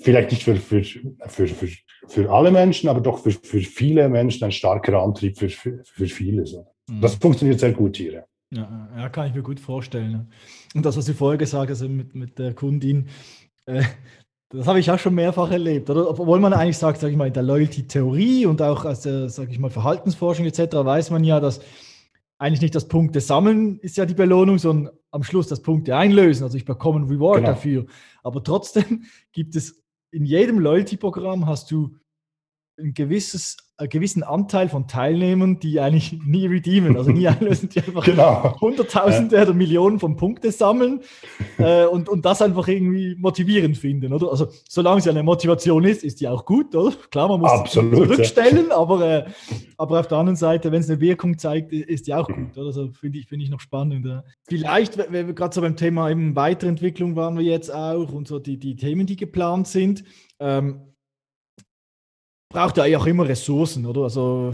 vielleicht nicht für, für, für, für, für alle Menschen, aber doch für, für viele Menschen ein starker Antrieb für, für, für viele. So. Mhm. Das funktioniert sehr gut hier. Ja, ja, kann ich mir gut vorstellen. Und das, was Sie vorher gesagt haben, also mit, mit der Kundin, äh, das habe ich auch schon mehrfach erlebt. Oder? Obwohl man eigentlich sagt, sage ich mal, in der Loyalty-Theorie und auch aus der, sage ich mal, Verhaltensforschung etc. weiß man ja, dass eigentlich nicht das Punkte sammeln ist ja die Belohnung, sondern am Schluss das Punkte einlösen. Also ich bekomme einen Reward genau. dafür. Aber trotzdem gibt es in jedem Loyalty-Programm hast du ein gewisses, einen gewissen Anteil von Teilnehmern, die eigentlich nie redeemen, also nie einlösen, die einfach genau. Hunderttausende ja. oder Millionen von Punkten sammeln äh, und, und das einfach irgendwie motivierend finden, oder? Also solange es ja eine Motivation ist, ist die auch gut, oder? Klar, man muss Absolut, zurückstellen, ja. aber, äh, aber auf der anderen Seite, wenn es eine Wirkung zeigt, ist die auch gut, oder? Also finde ich, find ich noch spannend. Ja. Vielleicht, wenn wir gerade so beim Thema eben Weiterentwicklung waren wir jetzt auch und so die, die Themen, die geplant sind. Ähm, braucht ja auch immer Ressourcen, oder? Also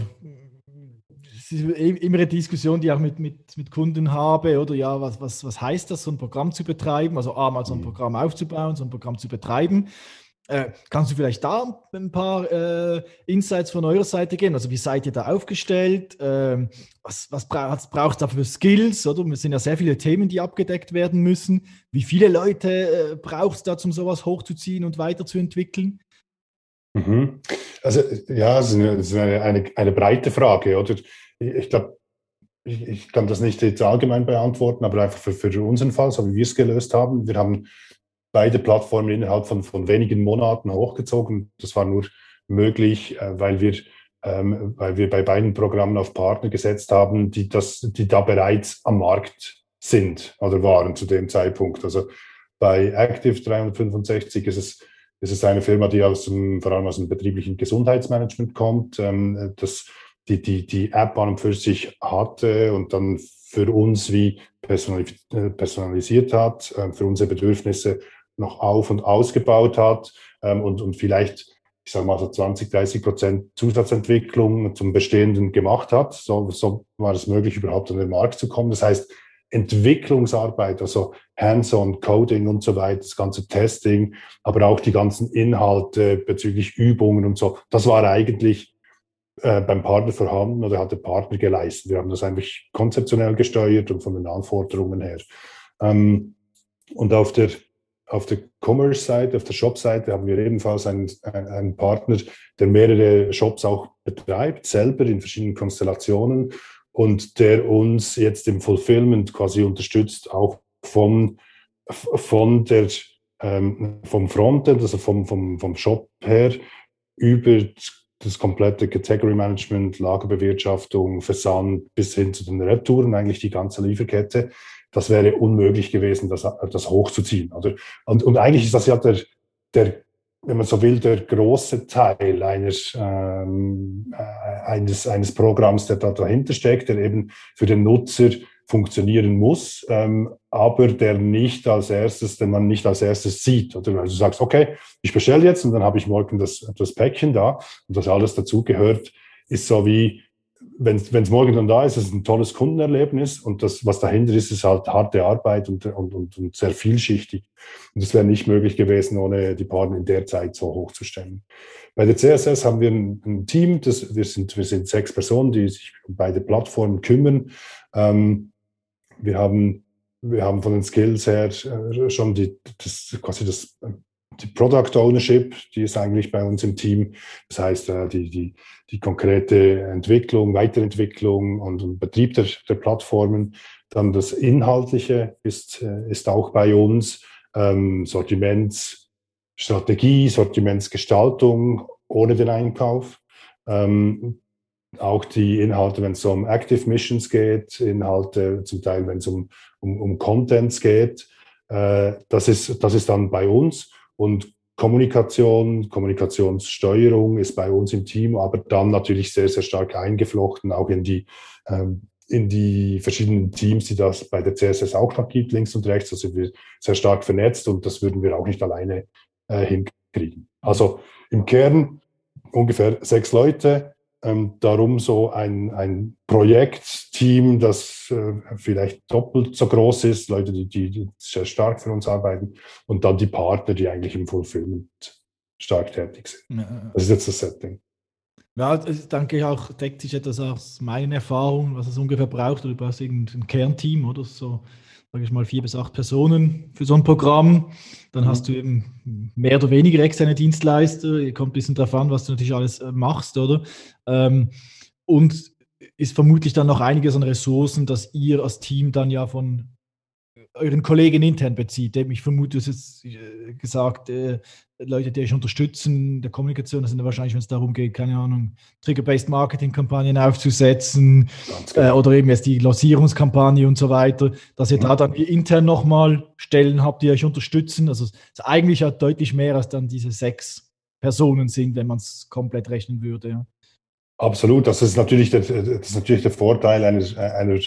es ist immer eine Diskussion, die ich auch mit, mit, mit Kunden habe, oder ja, was, was, was heißt das, so ein Programm zu betreiben? Also A, mal so ein mhm. Programm aufzubauen, so ein Programm zu betreiben. Äh, kannst du vielleicht da ein paar äh, Insights von eurer Seite geben? Also wie seid ihr da aufgestellt? Ähm, was was braucht es da für Skills? Oder? Es sind ja sehr viele Themen, die abgedeckt werden müssen. Wie viele Leute äh, braucht es da, um sowas hochzuziehen und weiterzuentwickeln? Mhm. Also ja, das ist eine, das ist eine, eine, eine breite Frage, oder? Ich, ich glaube, ich, ich, kann das nicht jetzt allgemein beantworten, aber einfach für, für unseren Fall, so wie wir es gelöst haben. Wir haben beide Plattformen innerhalb von, von wenigen Monaten hochgezogen. Das war nur möglich, äh, weil wir, ähm, weil wir bei beiden Programmen auf Partner gesetzt haben, die, das, die da bereits am Markt sind oder waren zu dem Zeitpunkt. Also bei Active 365 ist es es ist eine Firma, die aus dem, vor allem aus dem betrieblichen Gesundheitsmanagement kommt, ähm, das die, die, die App an und für sich hatte und dann für uns wie äh, personalisiert hat, äh, für unsere Bedürfnisse noch auf- und ausgebaut hat ähm, und, und vielleicht, ich sage mal so 20, 30 Prozent Zusatzentwicklung zum Bestehenden gemacht hat. So, so war es möglich, überhaupt an den Markt zu kommen. Das heißt, Entwicklungsarbeit, also Hands-on Coding und so weiter, das ganze Testing, aber auch die ganzen Inhalte bezüglich Übungen und so. Das war eigentlich äh, beim Partner vorhanden oder hat der Partner geleistet. Wir haben das eigentlich konzeptionell gesteuert und von den Anforderungen her. Ähm, und auf der, auf der Commerce-Seite, auf der Shop-Seite haben wir ebenfalls einen, einen Partner, der mehrere Shops auch betreibt, selber in verschiedenen Konstellationen und der uns jetzt im Fulfillment quasi unterstützt, auch von, von der, ähm, vom Frontend, also vom, vom, vom Shop her, über das komplette Category Management, Lagerbewirtschaftung, Versand bis hin zu den Retouren, eigentlich die ganze Lieferkette. Das wäre unmöglich gewesen, das, das hochzuziehen. Also, und, und eigentlich ist das ja der, der wenn man so will, der große Teil eines, ähm, äh, eines, eines Programms, der da dahinter steckt, der eben für den Nutzer funktionieren muss, ähm, aber der nicht als erstes, den man nicht als erstes sieht. Oder also du sagst, okay, ich bestelle jetzt und dann habe ich morgen das, das Päckchen da und was alles dazu gehört, ist so wie wenn es morgen dann da ist, ist es ein tolles Kundenerlebnis und das, was dahinter ist, ist halt harte Arbeit und, und, und, und sehr vielschichtig. Und das wäre nicht möglich gewesen, ohne die Partner in der Zeit so hochzustellen. Bei der CSS haben wir ein, ein Team, das, wir, sind, wir sind sechs Personen, die sich um beide Plattformen kümmern. Ähm, wir, haben, wir haben von den Skills her äh, schon die, das, quasi das die Product Ownership, die ist eigentlich bei uns im Team. Das heißt, äh, die, die, die konkrete Entwicklung, Weiterentwicklung und Betrieb der, der Plattformen. Dann das Inhaltliche ist, äh, ist auch bei uns. Ähm, Sortimentsstrategie, Sortimentsgestaltung ohne den Einkauf. Ähm, auch die Inhalte, wenn es um Active Missions geht, Inhalte zum Teil, wenn es um, um, um Contents geht. Äh, das, ist, das ist dann bei uns. Und Kommunikation, Kommunikationssteuerung ist bei uns im Team, aber dann natürlich sehr, sehr stark eingeflochten, auch in die, ähm, in die verschiedenen Teams, die das bei der CSS auch noch gibt, links und rechts. Sind wir sehr stark vernetzt und das würden wir auch nicht alleine äh, hinkriegen. Also im Kern ungefähr sechs Leute, ähm, darum so ein, ein Projektteam, das äh, vielleicht doppelt so groß ist, Leute, die, die, sehr stark für uns arbeiten und dann die Partner, die eigentlich im Fulfillment stark tätig sind. Ja. Das ist jetzt das Setting. Ja, das denke ich auch, deckt sich etwas aus meinen Erfahrungen, was es ungefähr braucht. Oder du brauchst irgendein Kernteam oder so, sage ich mal, vier bis acht Personen für so ein Programm. Dann mhm. hast du eben mehr oder weniger externe Dienstleister. Kommt ein bisschen darauf an, was du natürlich alles äh, machst, oder? Ähm, und ist vermutlich dann noch einiges an Ressourcen, dass ihr als Team dann ja von euren Kollegen intern bezieht. Ich vermute, es ist äh, gesagt, äh, Leute, die euch unterstützen der Kommunikation, das sind ja wahrscheinlich, wenn es darum geht, keine Ahnung, Trigger-Based Marketing-Kampagnen aufzusetzen genau. äh, oder eben jetzt die Lancierungskampagne und so weiter, dass ihr mhm. da dann intern nochmal Stellen habt, die euch unterstützen. Also es ist eigentlich ja deutlich mehr als dann diese sechs Personen sind, wenn man es komplett rechnen würde. Ja. Absolut, das ist natürlich der, das ist natürlich der Vorteil einer, einer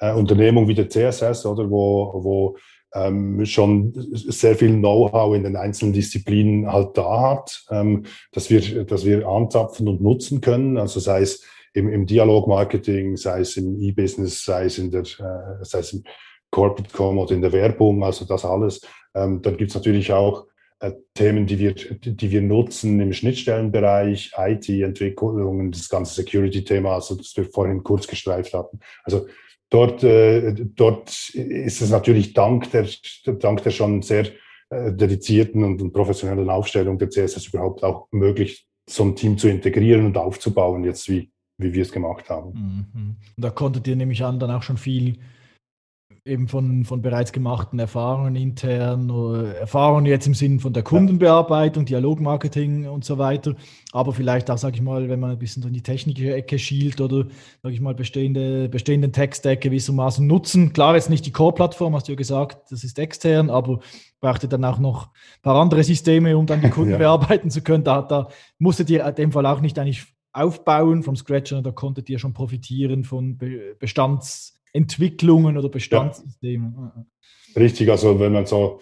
äh, Unternehmung wie der CSS, oder wo, wo ähm, schon sehr viel Know-how in den einzelnen Disziplinen halt da hat, ähm, dass, wir, dass wir anzapfen und nutzen können. Also sei es im, im Dialogmarketing, sei es im E-Business, sei es in der, äh, sei es im Corporate Com oder in der Werbung, also das alles. Ähm, dann es natürlich auch äh, Themen, die wir, die wir nutzen im Schnittstellenbereich, IT-Entwicklungen, das ganze Security-Thema, also das wir vorhin kurz gestreift hatten. Also Dort, äh, dort ist es natürlich dank der, dank der schon sehr äh, dedizierten und, professionellen Aufstellung der CSS überhaupt auch möglich, so ein Team zu integrieren und aufzubauen, jetzt wie, wie wir es gemacht haben. Mhm. Da konntet ihr nämlich an dann auch schon viel eben von, von bereits gemachten Erfahrungen intern, Erfahrungen jetzt im Sinn von der Kundenbearbeitung, Dialogmarketing und so weiter, aber vielleicht auch, sage ich mal, wenn man ein bisschen in die technische Ecke schielt oder, sage ich mal, bestehende, bestehenden Tech-Stack gewissermaßen nutzen. Klar, jetzt nicht die Core-Plattform, hast du ja gesagt, das ist extern, aber braucht ihr dann auch noch ein paar andere Systeme, um dann die Kunden ja. bearbeiten zu können. Da, da musstet ihr in dem Fall auch nicht eigentlich aufbauen vom Scratch, sondern da konntet ihr schon profitieren von Bestands- Entwicklungen oder Bestandssystemen. Ja. Richtig, also wenn man so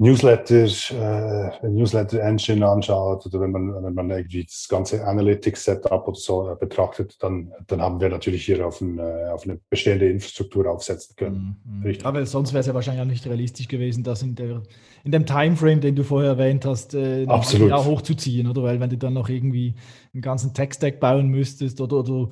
Newsletter, äh, Newsletter Engine anschaut oder wenn man, wenn man irgendwie das ganze Analytics Setup oder so äh, betrachtet, dann, dann haben wir natürlich hier auf, ein, äh, auf eine bestehende Infrastruktur aufsetzen können. Mhm. mhm. Aber sonst wäre es ja wahrscheinlich auch nicht realistisch gewesen, das in, der, in dem Timeframe, den du vorher erwähnt hast, äh, Absolut. hochzuziehen, oder? Weil wenn du dann noch irgendwie einen ganzen Tech-Stack bauen müsstest oder, oder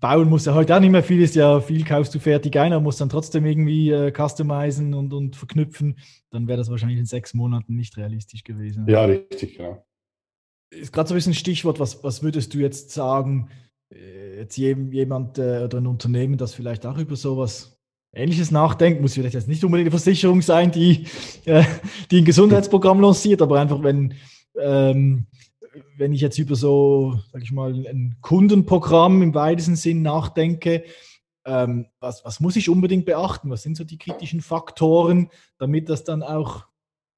bauen muss ja heute auch nicht mehr viel, ist ja viel kaufst du fertig ein, aber muss dann trotzdem irgendwie äh, customizen und, und verknüpfen, dann wäre das wahrscheinlich in sechs Monaten nicht realistisch gewesen. Ja, richtig, genau. Ist gerade so ein bisschen ein Stichwort, was, was würdest du jetzt sagen, äh, jetzt jemand äh, oder ein Unternehmen, das vielleicht auch über sowas Ähnliches nachdenkt, muss vielleicht jetzt nicht unbedingt eine Versicherung sein, die, äh, die ein Gesundheitsprogramm lanciert, aber einfach wenn ähm, wenn ich jetzt über so, sag ich mal, ein Kundenprogramm im weitesten Sinn nachdenke, ähm, was, was muss ich unbedingt beachten? Was sind so die kritischen Faktoren, damit das dann auch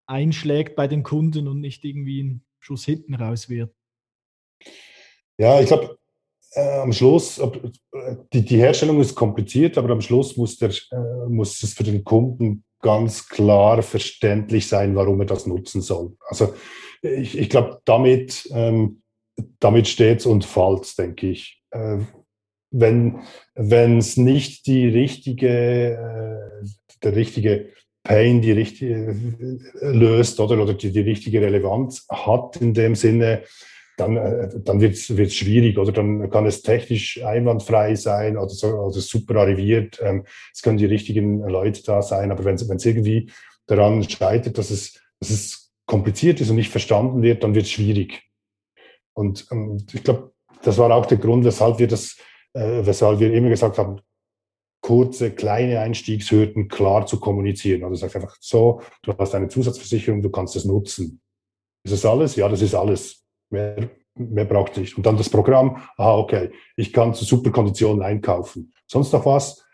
einschlägt bei den Kunden und nicht irgendwie ein Schuss hinten raus wird? Ja, ich glaube, äh, am Schluss, die, die Herstellung ist kompliziert, aber am Schluss muss, der, äh, muss es für den Kunden ganz klar verständlich sein, warum er das nutzen soll. Also ich, ich glaube, damit, ähm, damit steht es und fällt, denke ich. Äh, wenn es nicht die richtige, äh, der richtige Pain die richtige äh, löst oder, oder die, die richtige Relevanz hat in dem Sinne, dann, äh, dann wird es schwierig oder dann kann es technisch einwandfrei sein oder, so, oder super arriviert. Ähm, es können die richtigen Leute da sein, aber wenn es irgendwie daran scheitert, dass es, dass es kompliziert ist und nicht verstanden wird, dann wird es schwierig. Und ähm, ich glaube, das war auch der Grund, weshalb wir das, äh, weshalb wir immer gesagt haben, kurze, kleine Einstiegshürden klar zu kommunizieren. Also sagst einfach so, du hast eine Zusatzversicherung, du kannst es nutzen. Ist das alles? Ja, das ist alles. Mehr, mehr braucht nicht. Und dann das Programm, aha, okay, ich kann zu super Konditionen einkaufen. Sonst noch was?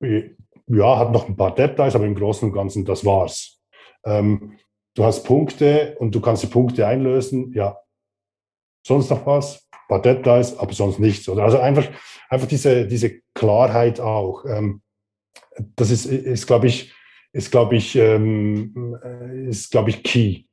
Ja, hat noch ein paar Details, aber im Großen und Ganzen, das war's. Ähm, du hast Punkte und du kannst die Punkte einlösen, ja. Sonst noch was? Ein paar Details, aber sonst nichts. Oder? Also einfach, einfach diese, diese Klarheit auch. Ähm, das ist, ist glaube ich, ist, glaube ich, ähm, ist, glaube ich, key,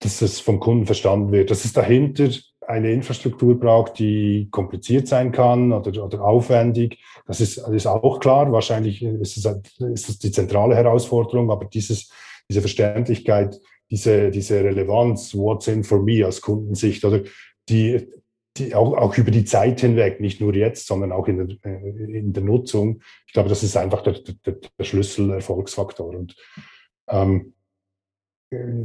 dass es vom Kunden verstanden wird, dass es dahinter eine Infrastruktur braucht, die kompliziert sein kann oder, oder aufwendig. Das ist, ist auch klar. Wahrscheinlich ist es, ist es die zentrale Herausforderung, aber dieses, diese Verständlichkeit, diese, diese Relevanz, what's in for me aus Kundensicht, oder die, die auch, auch über die Zeit hinweg, nicht nur jetzt, sondern auch in der, äh, in der Nutzung. Ich glaube, das ist einfach der, der, der Schlüssel-Erfolgsfaktor. Und ähm,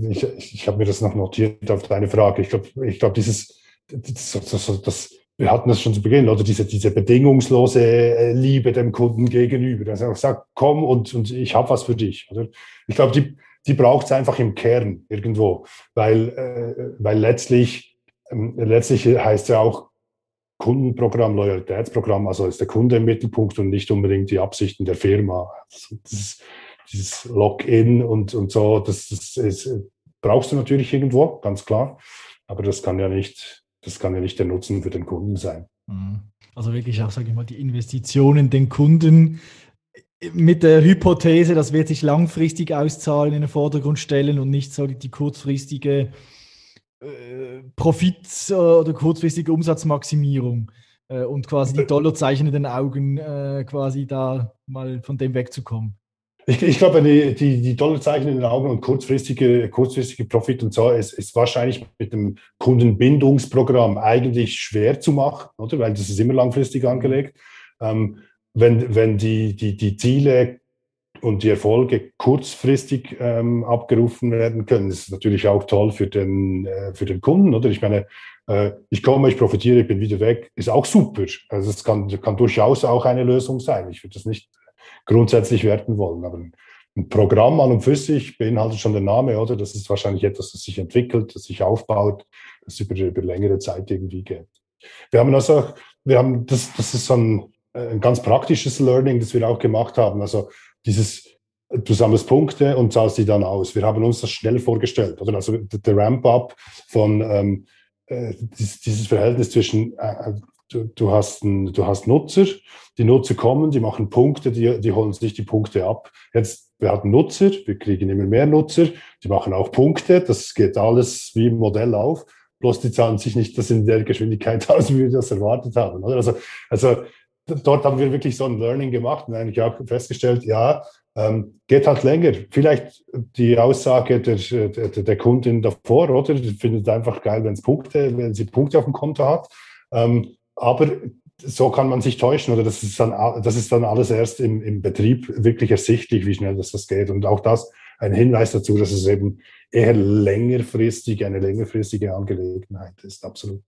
ich, ich habe mir das noch notiert auf deine Frage. Ich glaube, ich glaube, dieses, das, das, das, wir hatten das schon zu Beginn, oder diese, diese bedingungslose äh, Liebe dem Kunden gegenüber. Dass er sagt, komm und, und ich habe was für dich. Oder? Ich glaube, die, die braucht es einfach im Kern irgendwo, weil, äh, weil letztlich, ähm, letztlich heißt ja auch Kundenprogramm, Loyalitätsprogramm, also ist der Kunde im Mittelpunkt und nicht unbedingt die Absichten der Firma. Das, das dieses Login und, und so, das, das ist, brauchst du natürlich irgendwo, ganz klar. Aber das kann ja nicht, das kann ja nicht der Nutzen für den Kunden sein. Mhm. Also wirklich auch, sage ich mal, die Investitionen den Kunden mit der Hypothese, das wird sich langfristig auszahlen, in den Vordergrund stellen und nicht so die kurzfristige äh, Profit- oder kurzfristige Umsatzmaximierung äh, und quasi die Dollarzeichen in den Augen äh, quasi da mal von dem wegzukommen. Ich, ich glaube, die, die, die Dollarzeichen in den Augen und kurzfristige, kurzfristige Profit und so ist, ist wahrscheinlich mit dem Kundenbindungsprogramm eigentlich schwer zu machen, oder? Weil das ist immer langfristig angelegt. Ähm, wenn, wenn die, die, die Ziele und die Erfolge kurzfristig ähm, abgerufen werden können, ist natürlich auch toll für den, äh, für den Kunden, oder? Ich meine, äh, ich komme, ich profitiere, ich bin wieder weg, ist auch super. Also es kann, kann durchaus auch eine Lösung sein. Ich würde das nicht grundsätzlich werten wollen. Aber ein Programm an und für sich beinhaltet schon der Name, oder? Das ist wahrscheinlich etwas, das sich entwickelt, das sich aufbaut, das über, über längere Zeit irgendwie geht. Wir haben also, wir haben, das, das ist so ein, ein ganz praktisches Learning, das wir auch gemacht haben. Also dieses, du sammelst Punkte und zahlst die dann aus. Wir haben uns das schnell vorgestellt, oder? Also der Ramp-up von ähm, äh, dieses Verhältnis zwischen äh, du, du, hast ein, du hast Nutzer, die Nutzer kommen, die machen Punkte, die, die holen sich die Punkte ab. Jetzt, wir hatten Nutzer, wir kriegen immer mehr Nutzer, die machen auch Punkte, das geht alles wie im Modell auf, bloß die zahlen sich nicht das in der Geschwindigkeit aus, wie wir das erwartet haben. Oder? Also, also dort haben wir wirklich so ein Learning gemacht und eigentlich auch festgestellt, ja, ähm, geht halt länger. Vielleicht die Aussage der, der, der Kundin davor, oder? Die findet einfach geil, wenn Punkte, wenn sie Punkte auf dem Konto hat. Ähm, aber so kann man sich täuschen oder das ist dann, das ist dann alles erst im, im Betrieb wirklich ersichtlich, wie schnell das, das geht. Und auch das ein Hinweis dazu, dass es eben eher längerfristig, eine längerfristige Angelegenheit ist, absolut.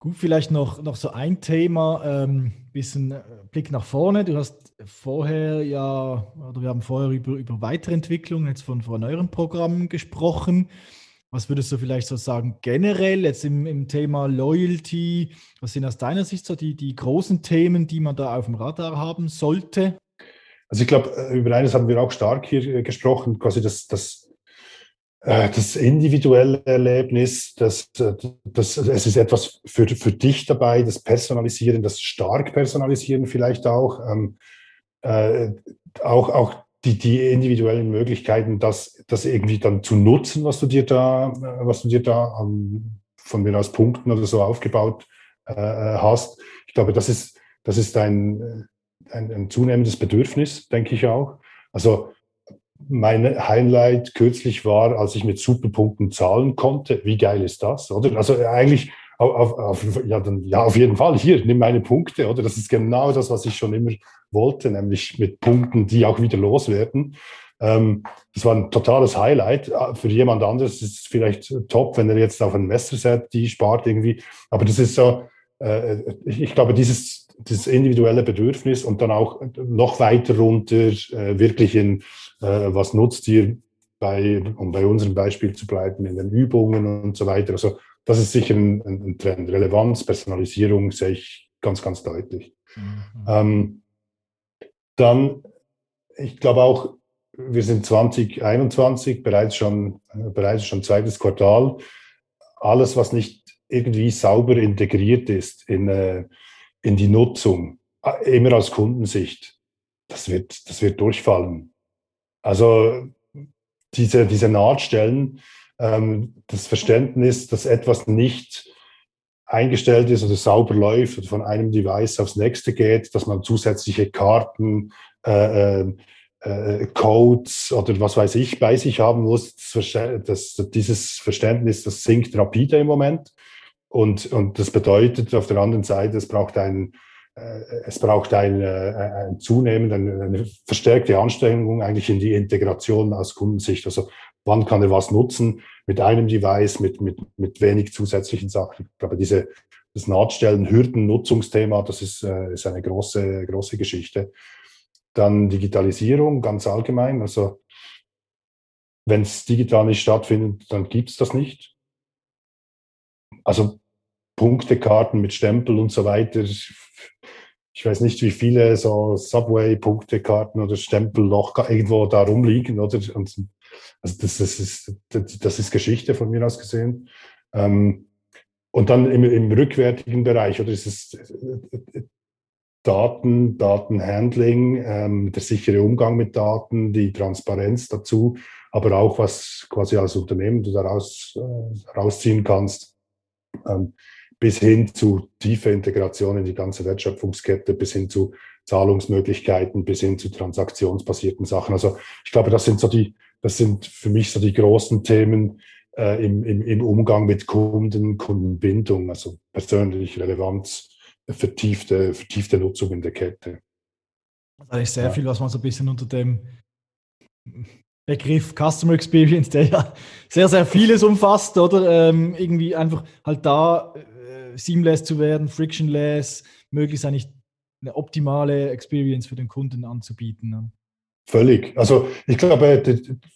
Gut, vielleicht noch, noch so ein Thema, ähm, bisschen äh, Blick nach vorne. Du hast vorher ja, oder wir haben vorher über, über Weiterentwicklung jetzt von, von euren Programmen gesprochen. Was würdest du vielleicht so sagen, generell jetzt im, im Thema Loyalty? Was sind aus deiner Sicht so die, die großen Themen, die man da auf dem Radar haben sollte? Also ich glaube, äh, über eines haben wir auch stark hier äh, gesprochen, quasi das, das, das individuelle Erlebnis, das, das, es ist etwas für, für dich dabei, das Personalisieren, das stark Personalisieren vielleicht auch. Ähm, äh, auch, auch die, die individuellen Möglichkeiten, das, das irgendwie dann zu nutzen, was du dir da, was du dir da um, von mir aus Punkten oder so aufgebaut äh, hast. Ich glaube, das ist, das ist ein, ein, ein zunehmendes Bedürfnis, denke ich auch. Also mein Highlight kürzlich war, als ich mit Superpunkten zahlen konnte. Wie geil ist das, oder? Also eigentlich auf, auf, ja, dann, ja, auf jeden Fall, hier, nimm meine Punkte, oder? Das ist genau das, was ich schon immer wollte, nämlich mit Punkten, die auch wieder loswerden. Ähm, das war ein totales Highlight. Ah, für jemand anderes ist es vielleicht top, wenn er jetzt auf ein Messerset die spart irgendwie. Aber das ist so, äh, ich, ich, glaube, dieses, dieses individuelle Bedürfnis und dann auch noch weiter runter, äh, wirklich in, äh, was nutzt ihr bei, um bei unserem Beispiel zu bleiben, in den Übungen und so weiter. Also das ist sicher ein, ein Trend. Relevanz, Personalisierung sehe ich ganz, ganz deutlich. Mhm. Ähm, dann, ich glaube auch, wir sind 2021, bereits schon, bereits schon zweites Quartal. Alles, was nicht irgendwie sauber integriert ist in, äh, in die Nutzung, äh, immer aus Kundensicht, das wird, das wird durchfallen. Also diese, diese Nahtstellen, ähm, das Verständnis, dass etwas nicht eingestellt ist oder sauber läuft oder von einem Device aufs nächste geht, dass man zusätzliche Karten, äh, äh, äh, Codes oder was weiß ich bei sich haben muss. Das, das, dieses Verständnis, das sinkt rapide im Moment. Und, und das bedeutet auf der anderen Seite, es braucht ein, äh, es braucht ein, äh, ein zunehmend eine, eine verstärkte Anstrengung eigentlich in die Integration aus Kundensicht. Also wann kann er was nutzen mit einem Device, mit, mit, mit wenig zusätzlichen Sachen. Ich glaube, diese, das Nahtstellen, Hürden, Nutzungsthema, das ist, äh, ist eine große, große Geschichte. Dann Digitalisierung ganz allgemein. Also wenn es digital nicht stattfindet, dann gibt es das nicht. Also Punktekarten mit Stempel und so weiter. Ich weiß nicht, wie viele so Subway-Punktekarten oder Stempel noch irgendwo da rumliegen. Oder? Und, also das, das, ist, das ist Geschichte von mir aus gesehen. Ähm, und dann im, im rückwärtigen Bereich, oder ist es Daten, Datenhandling, ähm, der sichere Umgang mit Daten, die Transparenz dazu, aber auch was quasi als Unternehmen du daraus äh, rausziehen kannst, bis hin zu tiefer Integration in die ganze Wertschöpfungskette, bis hin zu Zahlungsmöglichkeiten, bis hin zu transaktionsbasierten Sachen. Also ich glaube, das sind so die, das sind für mich so die großen Themen äh, im, im, im Umgang mit Kunden, Kundenbindung, also persönlich Relevanz, vertiefte, vertiefte Nutzung in der Kette. Das ist eigentlich sehr ja. viel, was man so ein bisschen unter dem Begriff Customer Experience, der ja sehr, sehr vieles umfasst, oder? Ähm, irgendwie einfach halt da äh, seamless zu werden, frictionless, möglichst eigentlich eine optimale Experience für den Kunden anzubieten. Ne? Völlig. Also ich glaube,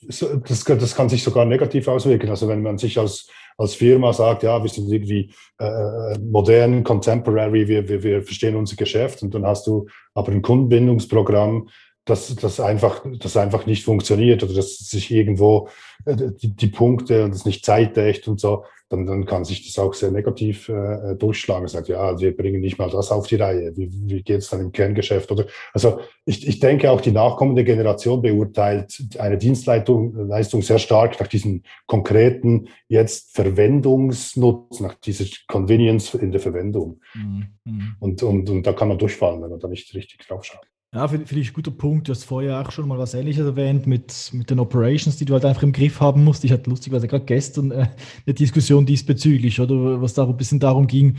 das, das kann sich sogar negativ auswirken. Also wenn man sich als, als Firma sagt, ja, wir sind irgendwie äh, modern, contemporary, wir, wir, wir verstehen unser Geschäft und dann hast du aber ein Kundenbindungsprogramm, dass das einfach, das einfach nicht funktioniert oder dass sich irgendwo äh, die, die Punkte und es nicht zeitdächt und so, dann, dann kann sich das auch sehr negativ äh, durchschlagen. Sagt, ja, wir bringen nicht mal das auf die Reihe. Wie, wie geht es dann im Kerngeschäft? Oder also ich, ich denke auch die nachkommende Generation beurteilt eine Dienstleistung Leistung sehr stark nach diesem konkreten jetzt Verwendungsnutzen, nach dieser Convenience in der Verwendung. Mhm. Und, und, und da kann man durchfallen, wenn man da nicht richtig drauf schaut. Ja, finde find ich ein guter Punkt. Du hast vorher auch schon mal was Ähnliches erwähnt mit, mit den Operations, die du halt einfach im Griff haben musst. Ich hatte lustigerweise gerade gestern äh, eine Diskussion diesbezüglich, oder was da ein bisschen darum ging.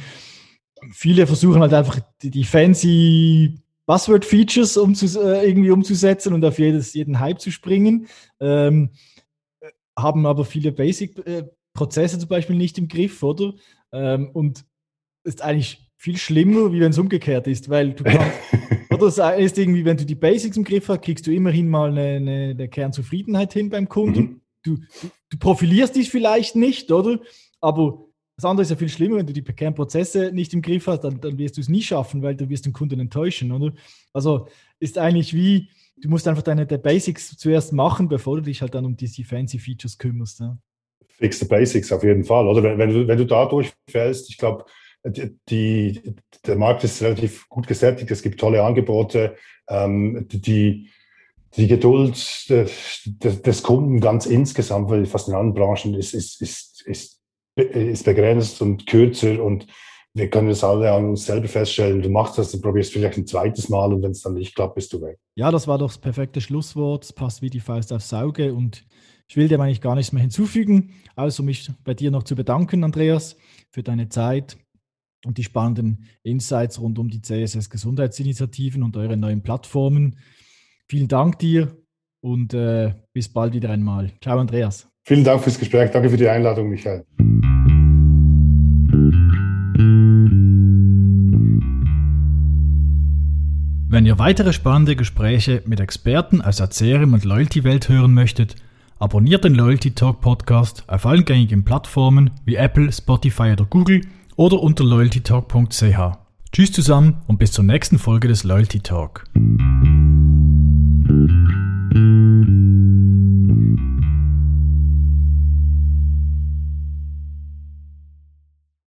Viele versuchen halt einfach die, die fancy Buzzword-Features umzu, äh, irgendwie umzusetzen und auf jedes, jeden Hype zu springen. Ähm, haben aber viele Basic-Prozesse äh, zum Beispiel nicht im Griff, oder? Ähm, und ist eigentlich viel schlimmer, wie wenn es umgekehrt ist, weil du kannst, oder es ist irgendwie, wenn du die Basics im Griff hast, kriegst du immerhin mal eine, eine, eine Kernzufriedenheit hin beim Kunden. Mhm. Du, du, du, profilierst dich vielleicht nicht, oder? Aber das andere ist ja viel schlimmer, wenn du die Kernprozesse nicht im Griff hast, dann, dann wirst du es nie schaffen, weil du wirst den Kunden enttäuschen, oder? Also ist eigentlich wie, du musst einfach deine Basics zuerst machen, bevor du dich halt dann um diese fancy Features kümmerst. Ja? Fix the Basics auf jeden Fall, oder? Wenn, wenn, du, wenn du da durchfällst, ich glaube, die, der Markt ist relativ gut gesättigt, es gibt tolle Angebote. Ähm, die, die Geduld des, des, Kunden ganz insgesamt, weil fast in allen Branchen ist, ist, ist, ist, ist begrenzt und kürzer und wir können es alle an uns selber feststellen. Du machst das, du probierst vielleicht ein zweites Mal und wenn es dann nicht klappt, bist du weg. Ja, das war doch das perfekte Schlusswort. Es passt wie die Faust aufs Sauge und ich will dir eigentlich gar nichts mehr hinzufügen, außer mich bei dir noch zu bedanken, Andreas, für deine Zeit, und die spannenden Insights rund um die CSS Gesundheitsinitiativen und eure neuen Plattformen. Vielen Dank dir und äh, bis bald wieder einmal. Ciao, Andreas. Vielen Dank fürs Gespräch. Danke für die Einladung, Michael. Wenn ihr weitere spannende Gespräche mit Experten aus der CRM und Loyalty-Welt hören möchtet, abonniert den Loyalty Talk Podcast auf allen gängigen Plattformen wie Apple, Spotify oder Google – oder unter loyaltytalk.ch. Tschüss zusammen und bis zur nächsten Folge des Loyalty Talk.